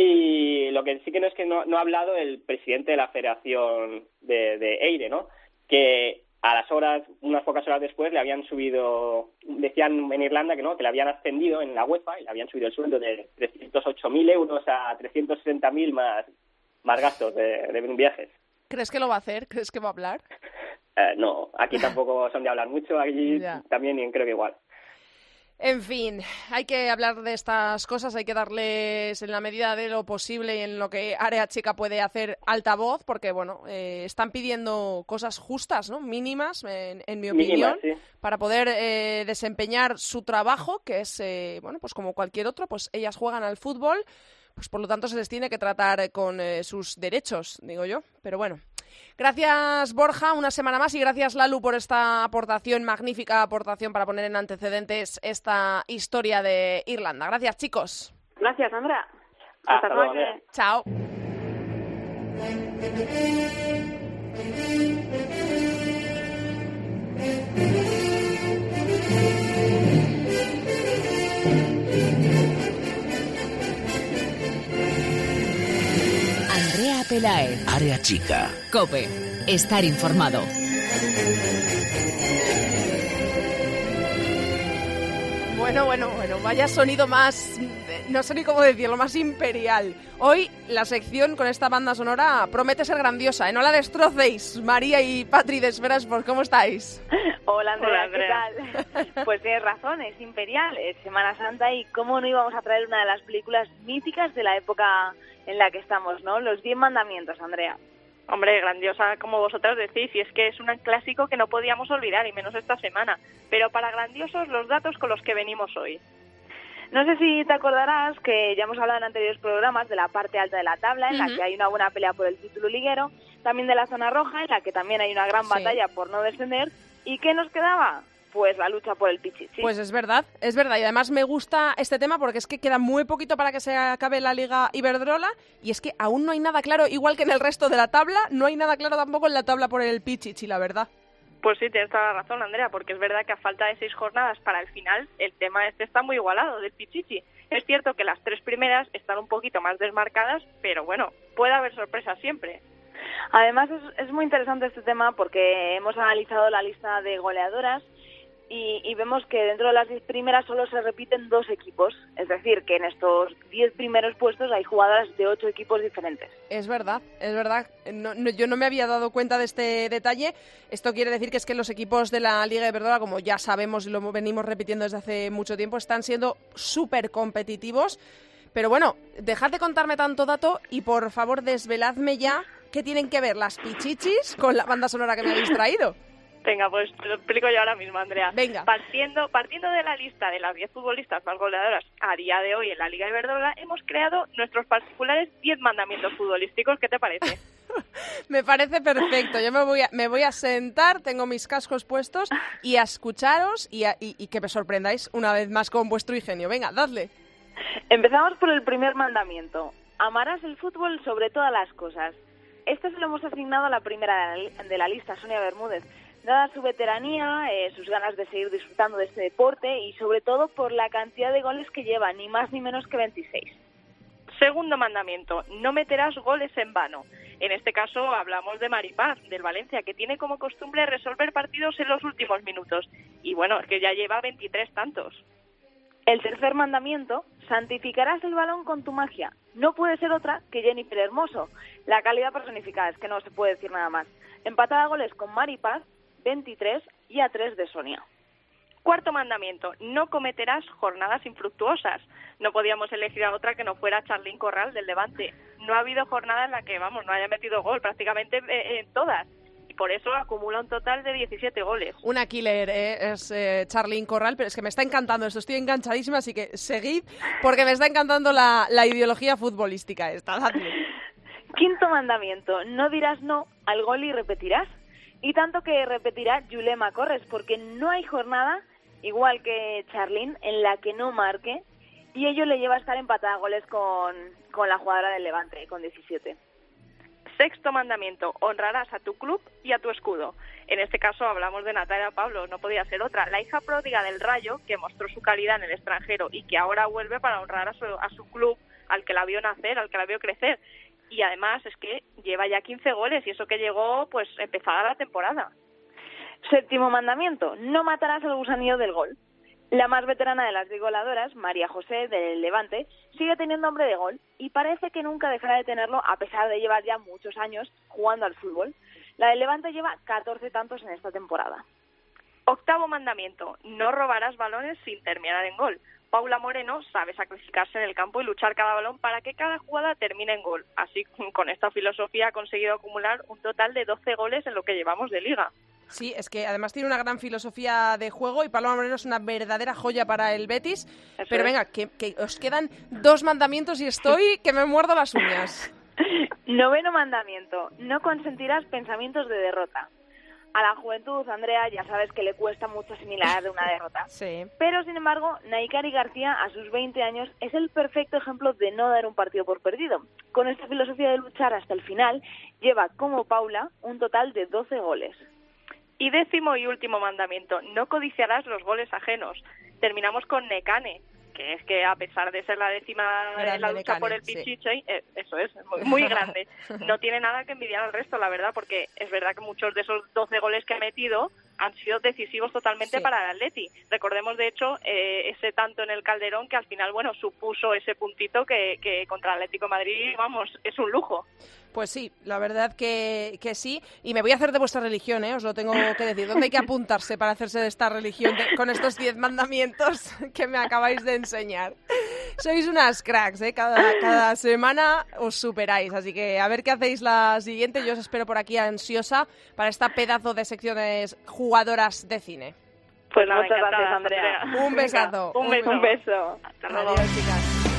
[SPEAKER 9] y lo que sí que no es que no, no ha hablado el presidente de la federación de, de Eire no que a las horas unas pocas horas después le habían subido decían en Irlanda que no que le habían ascendido en la UEFA y le habían subido el sueldo de 308.000 euros a 360.000 más más gastos de, de viajes
[SPEAKER 1] ¿Crees que lo va a hacer? ¿Crees que va a hablar?
[SPEAKER 9] Eh, no, aquí tampoco son de hablar mucho, aquí
[SPEAKER 1] Ya.
[SPEAKER 9] también creo que igual.
[SPEAKER 1] En fin, hay que hablar de estas cosas, hay que darles en la medida de lo posible y en lo que Área Chica puede hacer altavoz, porque bueno, eh, están pidiendo cosas justas, ¿no? Mínimas, en, en mi opinión,
[SPEAKER 9] Mínimas, sí.
[SPEAKER 1] para poder eh, desempeñar su trabajo, que es, eh, bueno, pues como cualquier otro, pues ellas juegan al fútbol, pues por lo tanto se les tiene que tratar con eh, sus derechos, digo yo. Pero bueno, gracias Borja, una semana más y gracias Lalu por esta aportación, magnífica aportación para poner en antecedentes esta historia de Irlanda. Gracias chicos.
[SPEAKER 4] Gracias, Andrea.
[SPEAKER 1] Hasta
[SPEAKER 4] Hasta,
[SPEAKER 1] luego. Andrea. Chao.
[SPEAKER 3] Pelae.
[SPEAKER 12] Área chica.
[SPEAKER 3] Cope. Estar informado.
[SPEAKER 1] Bueno, bueno, bueno, vaya sonido más, no sé ni cómo decirlo, más imperial. Hoy la sección con esta banda sonora promete ser grandiosa, ¿eh? No la destrocéis, María y Patri de Esferas, ¿por cómo estáis?
[SPEAKER 11] Hola Andrea,
[SPEAKER 1] Hola, Andrea.
[SPEAKER 11] ¿qué tal? Pues tienes razón, es imperial, es Semana Santa y cómo no íbamos a traer una de las películas míticas de la época en la que estamos, ¿no? Los Diez Mandamientos, Andrea.
[SPEAKER 6] Hombre, grandiosa como vosotras decís, y es que es un clásico que no podíamos olvidar, y menos esta semana. Pero para grandiosos, los datos con los que venimos hoy.
[SPEAKER 11] No sé si te acordarás que ya hemos hablado en anteriores programas de la parte alta de la tabla, en la que hay una buena pelea por el título liguero, también de la zona roja, en la que también hay una gran
[SPEAKER 1] Sí.
[SPEAKER 11] batalla por no descender. ¿Y qué nos quedaba? Pues la lucha por el Pichichi.
[SPEAKER 1] Pues es verdad, es verdad. Y además me gusta este tema porque es que queda muy poquito para que se acabe la Liga Iberdrola y es que aún no hay nada claro, igual que en el resto de la tabla, no hay nada claro tampoco en la tabla por el Pichichi, la verdad.
[SPEAKER 6] Pues sí, tienes toda la razón, Andrea, porque es verdad que a falta de seis jornadas para el final, el tema este está muy igualado del Pichichi. Es cierto que las tres primeras están un poquito más desmarcadas, pero bueno, puede haber sorpresas siempre.
[SPEAKER 11] Además es, es muy interesante este tema porque hemos analizado la lista de goleadoras y, vemos que dentro de las diez primeras solo se repiten dos equipos. Es decir, que en estos diez primeros puestos hay jugadoras de ocho equipos diferentes.
[SPEAKER 1] Es verdad, es verdad. Yo no me había dado cuenta de este detalle. Esto quiere decir que es que los equipos de la Liga Iberdrola, como ya sabemos y lo venimos repitiendo desde hace mucho tiempo, están siendo súper competitivos. Pero bueno, dejad de contarme tanto dato y por favor desveladme ya qué tienen que ver las pichichis con la banda sonora que me habéis traído.
[SPEAKER 13] Venga, pues te lo explico yo ahora mismo, Andrea.
[SPEAKER 1] Venga.
[SPEAKER 13] Partiendo, partiendo de la lista de las 10 futbolistas más goleadoras a día de hoy en la Liga Iberdrola, hemos creado nuestros particulares 10 mandamientos futbolísticos. ¿Qué te parece?
[SPEAKER 1] Me parece perfecto. Yo me voy a, me voy a sentar, tengo mis cascos puestos y a escucharos y, a- y- y que me sorprendáis una vez más con vuestro ingenio. Venga, dadle.
[SPEAKER 11] Empezamos por el primer mandamiento. Amarás el fútbol sobre todas las cosas. Este se lo hemos asignado a la primera de la li- de la lista, Sonia Bermúdez, dada su veteranía, eh, sus ganas de seguir disfrutando de este deporte y sobre todo por la cantidad de goles que lleva, ni más ni menos que 26.
[SPEAKER 13] Segundo mandamiento, no meterás goles en vano. En este caso hablamos de Maripaz, del Valencia, que tiene como costumbre resolver partidos en los últimos minutos. Y bueno, es que ya lleva 23 tantos.
[SPEAKER 11] El tercer mandamiento, santificarás el balón con tu magia. No puede ser otra que Jennifer Hermoso. La calidad personificada, es que no se puede decir nada más. Empatada a goles con Maripaz, 23 y a 3 de Sonia.
[SPEAKER 13] Cuarto mandamiento, no cometerás jornadas infructuosas. No podíamos elegir a otra que no fuera Charlín Corral del Levante. No ha habido jornada en la que, vamos, no haya metido gol, prácticamente eh, en todas. Y por eso acumula un total de 17 goles.
[SPEAKER 1] Una killer eh, es eh, Charlene Corral, pero es que me está encantando esto, estoy enganchadísima, así que seguid porque me está encantando la, la ideología futbolística esta. Dadle.
[SPEAKER 11] Quinto mandamiento, no dirás no al gol y repetirás. Y tanto que repetirá Yulema Corres, porque no hay jornada, igual que Charlín, en la que no marque, y ello le lleva a estar empatada a goles con, con la jugadora del Levante, con 17.
[SPEAKER 13] Sexto mandamiento, honrarás a tu club y a tu escudo. En este caso hablamos de Natalia Pablo, no podía ser otra, la hija pródiga del Rayo, que mostró su calidad en el extranjero y que ahora vuelve para honrar a su, a su club, al que la vio nacer, al que la vio crecer. Y además es que lleva ya 15 goles y eso que llegó pues empezada la temporada.
[SPEAKER 11] Séptimo mandamiento, no matarás al gusanillo del gol. La más veterana de las goladoras, María José del Levante, sigue teniendo nombre de gol y parece que nunca dejará de tenerlo a pesar de llevar ya muchos años jugando al fútbol. La del Levante lleva 14 tantos en esta temporada.
[SPEAKER 13] Octavo mandamiento, no robarás balones sin terminar en gol. Paula Moreno sabe sacrificarse en el campo y luchar cada balón para que cada jugada termine en gol. Así, con esta filosofía ha conseguido acumular un total de 12 goles en lo que llevamos de liga.
[SPEAKER 1] Sí, es que además tiene una gran filosofía de juego y Paloma Moreno es una verdadera joya para el Betis. Pero
[SPEAKER 11] es.
[SPEAKER 1] venga, que, que os quedan dos mandamientos y estoy que me muerdo las uñas.
[SPEAKER 11] Noveno mandamiento, no consentirás pensamientos de derrota. A la juventud, Andrea, ya sabes que le cuesta mucho asimilar de una derrota.
[SPEAKER 1] Sí.
[SPEAKER 11] Pero, sin embargo, Naikari García, a sus 20 años, es el perfecto ejemplo de no dar un partido por perdido. Con esta filosofía de luchar hasta el final, lleva, como Paula, un total de 12 goles.
[SPEAKER 13] Y décimo y último mandamiento, no codiciarás los goles ajenos. Terminamos con Necane, que es que a pesar de ser la décima
[SPEAKER 1] Grande
[SPEAKER 13] en la lucha por el
[SPEAKER 1] sí.
[SPEAKER 13] Pichichi, eh, eso es, muy, muy grande. No tiene nada que envidiar al resto, la verdad, porque es verdad que muchos de esos 12 goles que ha metido han sido decisivos totalmente
[SPEAKER 1] Sí.
[SPEAKER 13] para el Atleti. Recordemos, de hecho, eh, ese tanto en el Calderón que al final, bueno, supuso ese puntito que, que contra el Atlético de Madrid, vamos, es un lujo.
[SPEAKER 1] Pues sí, la verdad que, que sí. Y me voy a hacer de vuestra religión, ¿eh? os lo tengo que decir. ¿Dónde hay que apuntarse para hacerse de esta religión de- con estos diez mandamientos que me acabáis de enseñar? Sois unas cracks, ¿eh? Cada, cada semana os superáis. Así que a ver qué hacéis la siguiente. Yo os espero por aquí ansiosa para esta pedazo de secciones jugadoras de cine.
[SPEAKER 11] Pues
[SPEAKER 13] Nada,
[SPEAKER 11] muchas gracias. Andrea.
[SPEAKER 1] Un besazo.
[SPEAKER 13] Un beso.
[SPEAKER 11] Un beso.
[SPEAKER 13] Hasta luego.
[SPEAKER 1] Adiós, chicas.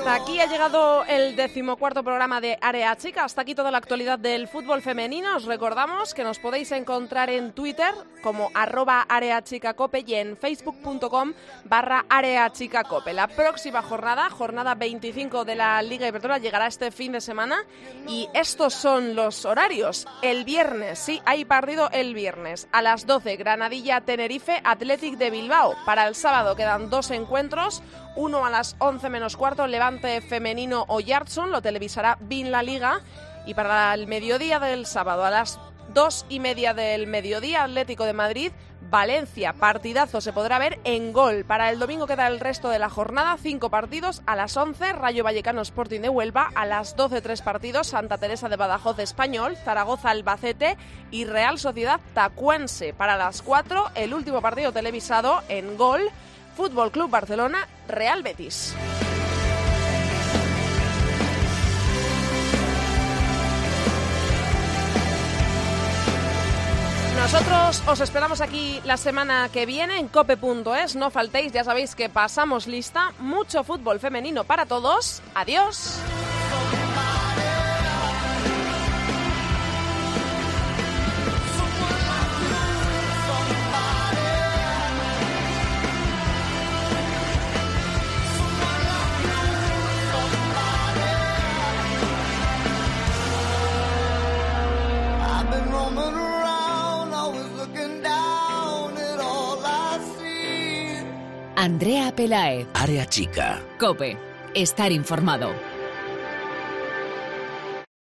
[SPEAKER 1] Hasta aquí ha llegado el decimocuarto programa de Área Chica. Hasta aquí toda la actualidad del fútbol femenino. Os recordamos que nos podéis encontrar en Twitter como arroba areachicacope y en facebook.com barra areachicacope. La próxima jornada, jornada 25 de la Liga Iberdrola, llegará este fin de semana y estos son los horarios. El viernes, sí, hay partido el viernes. A las 12, Granadilla-Tenerife, Athletic de Bilbao. Para el sábado quedan dos encuentros. Uno a las 11 menos cuarto, Levante Femenino o Yardson, lo televisará BIN La Liga. Y para el mediodía del sábado a las dos y media del mediodía, Atlético de Madrid. Valencia, partidazo se podrá ver en gol. Para el domingo queda el resto de la jornada, cinco partidos a las 11, Rayo Vallecano Sporting de Huelva, a las 12 tres partidos, Santa Teresa de Badajoz Español, Zaragoza Albacete y Real Sociedad Tacuense. Para las 4, el último partido televisado en gol, Fútbol Club Barcelona, Real Betis. Nosotros os esperamos aquí la semana que viene en cope.es. No faltéis, ya sabéis que pasamos lista. Mucho fútbol femenino para todos. Adiós.
[SPEAKER 3] Andrea Pelaez,
[SPEAKER 12] Área chica.
[SPEAKER 3] Cope, estar informado.